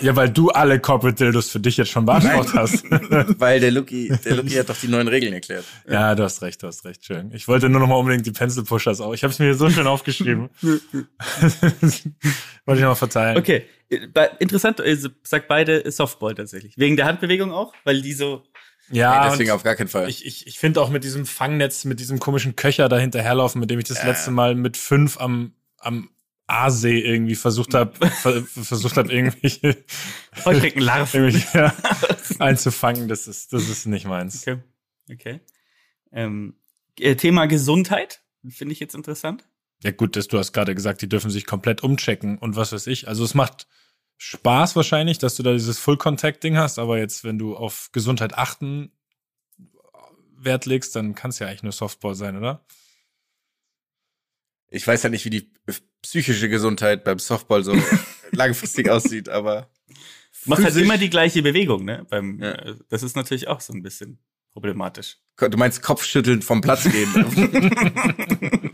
Ja, weil du alle Corporate Dildos für dich jetzt schon beantwortet hast. [LAUGHS] [LAUGHS] Weil der Lucky, der Lucky hat doch die neuen Regeln erklärt. Ja, du hast recht, du hast recht, schön. Ich wollte nur noch mal unbedingt die Pencil Pushers auch. Ich habe es mir hier so schön aufgeschrieben. [LAUGHS] wollte ich noch mal verteilen. Okay. Äh, bei- Interessant, äh, sagt beide Softball tatsächlich. Wegen der Handbewegung auch, weil die so. Ja, nee, deswegen auf gar keinen Fall. ich, ich, ich finde auch mit diesem Fangnetz, mit diesem komischen Köcher da hinterherlaufen, mit dem ich das Ja. letzte Mal mit fünf am, am Aasee irgendwie versucht habe, [LAUGHS] ver, versucht habe, irgendwelche, Heuschreckenlarven. [LAUGHS] irgendwelche ja, [LAUGHS] einzufangen, das ist, das ist nicht meins. Okay. Okay. Ähm, äh, Thema Gesundheit finde ich jetzt interessant. Ja, gut, dass du hast gerade gesagt, die dürfen sich komplett umchecken und was weiß ich. Also es macht Spaß wahrscheinlich, dass du da dieses Full-Contact-Ding hast, aber jetzt, wenn du auf Gesundheit achten Wert legst, dann kann es ja eigentlich nur Softball sein, oder? Ich weiß ja nicht, wie die psychische Gesundheit beim Softball so [LAUGHS] langfristig aussieht, aber Du machst halt immer die gleiche Bewegung, ne? Beim, Ja. äh, das ist natürlich auch so ein bisschen problematisch. Du meinst Kopfschütteln vom Platz gehen. [LAUGHS]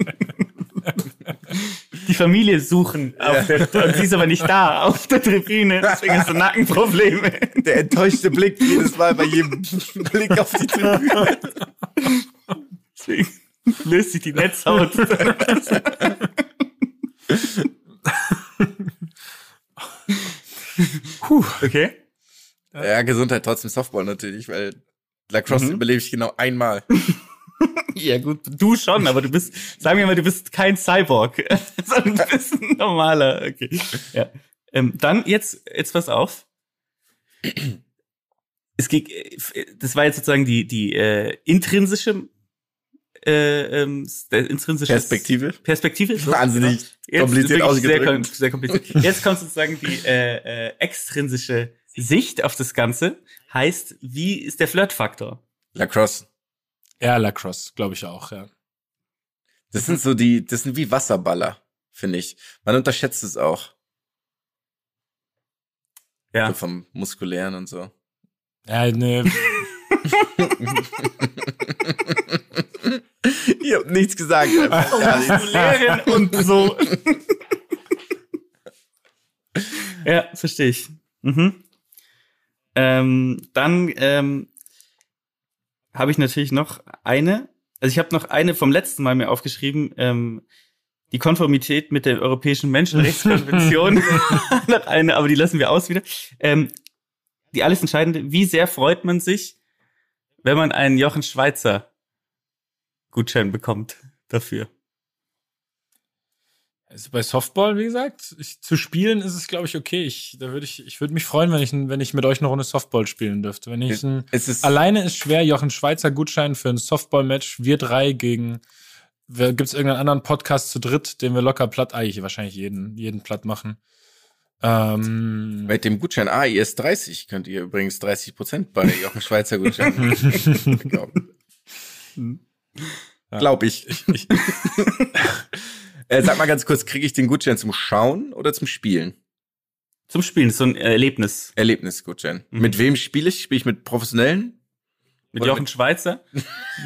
Die Familie suchen auf der, und sie ist aber nicht da auf der Tribüne, deswegen hast du Nackenprobleme. [LAUGHS] Der enttäuschte Blick jedes Mal bei jedem Blick auf die Tribüne. Deswegen löst sich die Netzhaut. [LAUGHS] okay. Ja, Gesundheit trotzdem Softball natürlich, weil Lacrosse Mhm. überlebe ich genau einmal. [LAUGHS] Ja, gut, du schon, aber du bist, sagen wir mal, du bist kein Cyborg, [LAUGHS] sondern du bist ein normaler. Okay. Ja. Ähm, dann jetzt, jetzt pass auf. es ging, äh, das war jetzt sozusagen die, die äh, intrinsische äh, ähm, der intrinsische Perspektive. Perspektive. so, Wahnsinnig Jetzt kompliziert sehr, ausgedrückt. kom- sehr kompliziert. Jetzt kommt sozusagen die äh, äh, extrinsische Sicht auf das Ganze. Heißt, wie ist der Flirtfaktor? Lacrosse. Ja, Lacrosse, glaube ich auch, ja. Das sind so die, das sind wie Wasserballer, finde ich. Man unterschätzt es auch. Ja. So vom Muskulären und so. Ja, ne, [LAUGHS] Ihr habt nichts gesagt. einfach. [LAUGHS] Ja. Lehrerin und so. [LAUGHS] ja, verstehe ich. Mhm. Ähm, dann ähm, habe ich natürlich noch eine. Also ich habe noch eine vom letzten Mal mir aufgeschrieben. Ähm, die Konformität mit der Europäischen Menschenrechtskonvention. [LAUGHS] noch eine, aber die lassen wir aus wieder. Ähm, die alles entscheidende, wie sehr freut man sich, wenn man einen Jochen Schweizer Gutschein bekommt dafür? Also bei Softball, wie gesagt, ich, zu spielen ist es, glaube ich, okay. Ich, da würde ich, ich würde mich freuen, wenn ich, wenn ich mit euch eine Runde Softball spielen dürfte. Wenn ich ein, Es ist, alleine ist schwer, Jochen Schweizer Gutschein für ein Softball-Match, wir drei gegen, gibt es irgendeinen anderen Podcast zu dritt, den wir locker platt, eigentlich wahrscheinlich jeden, jeden platt machen. Ähm, mit dem Gutschein AIS 30 könnt ihr übrigens 30 Prozent bei Jochen Schweizer Gutschein [LAUGHS] [LAUGHS] [LAUGHS] bekommen. Glaub ich. [LAUGHS] äh, sag mal ganz kurz, kriege ich den Gutschein zum Schauen oder zum Spielen? Zum Spielen, so ein Erlebnis. Erlebnisgutschein. Mhm. Mit wem spiele ich? Spiele ich mit Professionellen? Mit Jochen mit- Schweizer. [LAUGHS]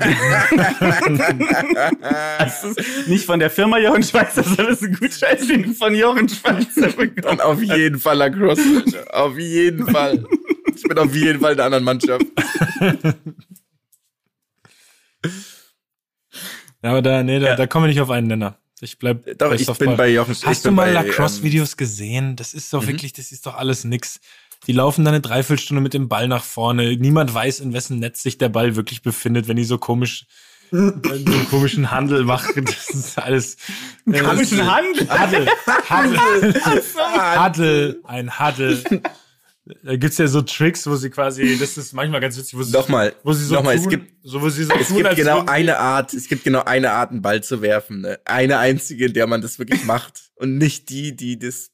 das ist nicht von der Firma Jochen Schweizer, sondern es ist ein Gutschein, den du von Jochen Schweizer bekommst. auf jeden Fall Lacrosse. Auf jeden Fall. Ich bin auf jeden Fall in der anderen Mannschaft. [LAUGHS] ja, aber da, nee, da, Ja. da kommen wir nicht auf einen Nenner. Ich bleib Doch, bei ich Softball. bin bei Jochen Hast du mal bei, ähm, Lacrosse-Videos gesehen? Das ist doch Mhm. wirklich, das ist doch alles nix. Die laufen da eine Dreiviertelstunde mit dem Ball nach vorne. Niemand weiß, in wessen Netz sich der Ball wirklich befindet, wenn die so komisch, [LAUGHS] äh, so einen komischen Handel machen. Das ist alles. äh, Komischen das- Hand. Huddle. Huddle. Huddle. Ein Huddle. Da gibt's ja so Tricks, wo sie quasi, das ist manchmal ganz witzig, wo sie, Nochmal, wo sie so nochmal, tun, es gibt, so, wo sie so es tun, gibt genau eine Art, es gibt genau eine Art, einen Ball zu werfen. Ne? Eine einzige, in der man das wirklich macht. Und nicht die, die das,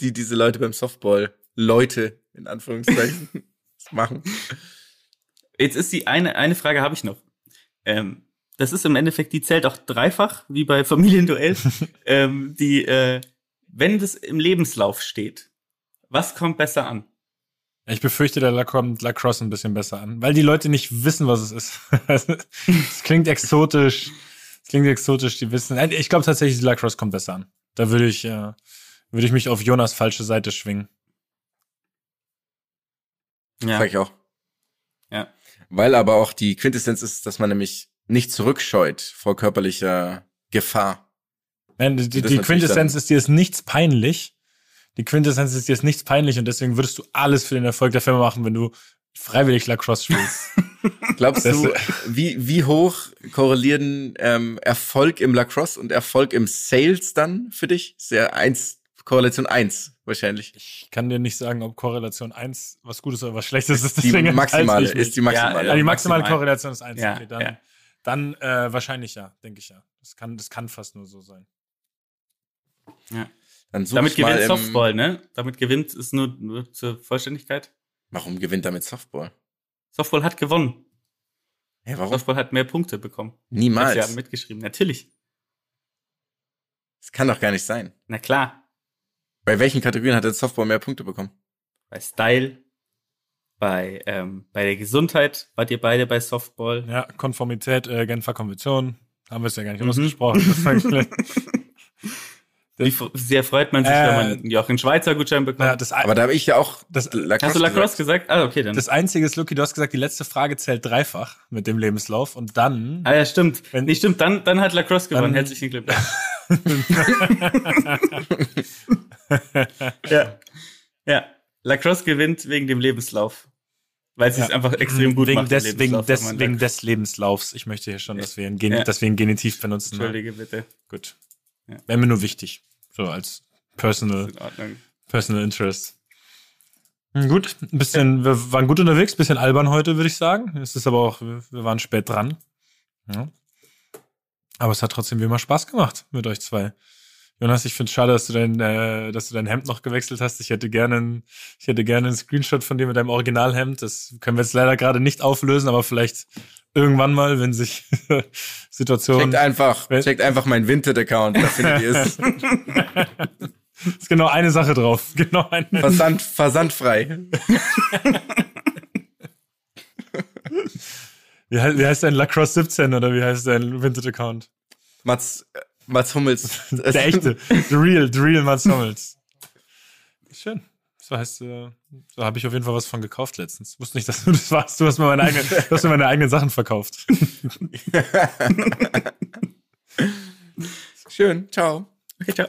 die diese Leute beim Softball, Leute, in Anführungszeichen, [LAUGHS] machen. Jetzt ist die eine, eine Frage habe ich noch. Ähm, das ist im Endeffekt, die zählt auch dreifach, wie bei Familienduell. [LAUGHS] ähm, die, äh, wenn das im Lebenslauf steht, was kommt besser an? Ich befürchte, da kommt Lacrosse ein bisschen besser an, weil die Leute nicht wissen, was es ist. [LAUGHS] Es klingt exotisch. Es klingt exotisch, die wissen. Ich glaube tatsächlich, Lacrosse kommt besser an. Da würde ich, äh, würde ich mich auf Jonas falsche Seite schwingen. Ja. Sag ich auch. Ja. Weil aber auch die Quintessenz ist, dass man nämlich nicht zurückscheut vor körperlicher Gefahr. Nein, die, die, Quintessenz ist, dir ist nichts peinlich. Die Quintessenz ist, dir ist nichts peinlich und deswegen würdest du alles für den Erfolg der Firma machen, wenn du freiwillig Lacrosse spielst. [LAUGHS] Glaubst Das- du, wie, wie hoch korrelieren ähm, Erfolg im Lacrosse und Erfolg im Sales dann für dich? Sehr eins, Korrelation eins wahrscheinlich. Ich kann dir nicht sagen, ob Korrelation 1 was Gutes oder was Schlechtes ist. Die maximale, ist die maximale. Ja, die maximale maximal. Korrelation ist 1. Ja, okay, dann, ja. dann äh, wahrscheinlich ja, denke ich ja. Das kann, das kann fast nur so sein. Dann such Damit ich mal gewinnt im- Softball, ne? Damit gewinnt es nur, nur zur Vollständigkeit. Warum gewinnt damit Softball? Softball hat gewonnen. Hä, warum? Softball hat mehr Punkte bekommen. Niemals. Sie haben mitgeschrieben. Natürlich. Das kann doch gar nicht sein. Na klar. Bei welchen Kategorien hat der Softball mehr Punkte bekommen? Bei Style, bei, ähm, bei der Gesundheit wart ihr beide bei Softball. Ja, Konformität, äh, Genfer Konvention. Haben wir es ja gar nicht Mhm. ausgesprochen. [LAUGHS] Wie sehr freut man sich, Äh, wenn man einen Jochen Schweizer Gutschein bekommt? ja, das, Aber da habe ich ja auch Das- Lacrosse Hast du Lacrosse gesagt. gesagt? Ah, okay, dann. das Einzige ist, Lucky, du hast gesagt, die letzte Frage zählt dreifach mit dem Lebenslauf und dann ah ja, stimmt. Wenn- nee, stimmt, dann, dann hat Lacrosse gewonnen. Dann- Herzlichen Glückwunsch. [LAUGHS] ja. Ja. Lacrosse gewinnt wegen dem Lebenslauf. Weil sie es Ja. einfach extrem gut wegen macht. des, wegen, des, wegen des Lebenslaufs. Ich möchte hier schon, dass wir ein, Gen Ja. dass wir ein Genitiv benutzen. ne? Entschuldige bitte. Gut. Ja. Wäre mir nur wichtig. So als personal, personal interest. Hm, Gut, ein bisschen, wir waren gut unterwegs, bisschen albern heute, würde ich sagen. Es ist aber auch, wir wir waren spät dran. Ja. Aber es hat trotzdem wie immer Spaß gemacht mit euch zwei. Jonas, ich finde es schade, dass du dein, äh, dass du dein Hemd noch gewechselt hast. Ich hätte gerne, ein, ich hätte gerne einen Screenshot von dir mit deinem Originalhemd. Das können wir jetzt leider gerade nicht auflösen, aber vielleicht irgendwann mal, wenn sich [LAUGHS] Situationen. Checkt einfach, checkt einfach meinen Vinted-Account, da findet ihr es. ist genau eine Sache drauf. [LAUGHS] Genau eine. Versand, versandfrei. Wie, heißt, wie heißt dein Lacrosse 17 oder wie heißt dein Vinted-Account? Mats, äh, Mats Hummels. Der echte. The real, the real Mats Hummels. Schön. So heißt, äh, so habe ich auf jeden Fall was von gekauft letztens. Wusste nicht, dass du das warst. Du hast mir meine eigenen, du hast mir meine eigenen Sachen verkauft. [LAUGHS] Schön, ciao. Okay, ciao.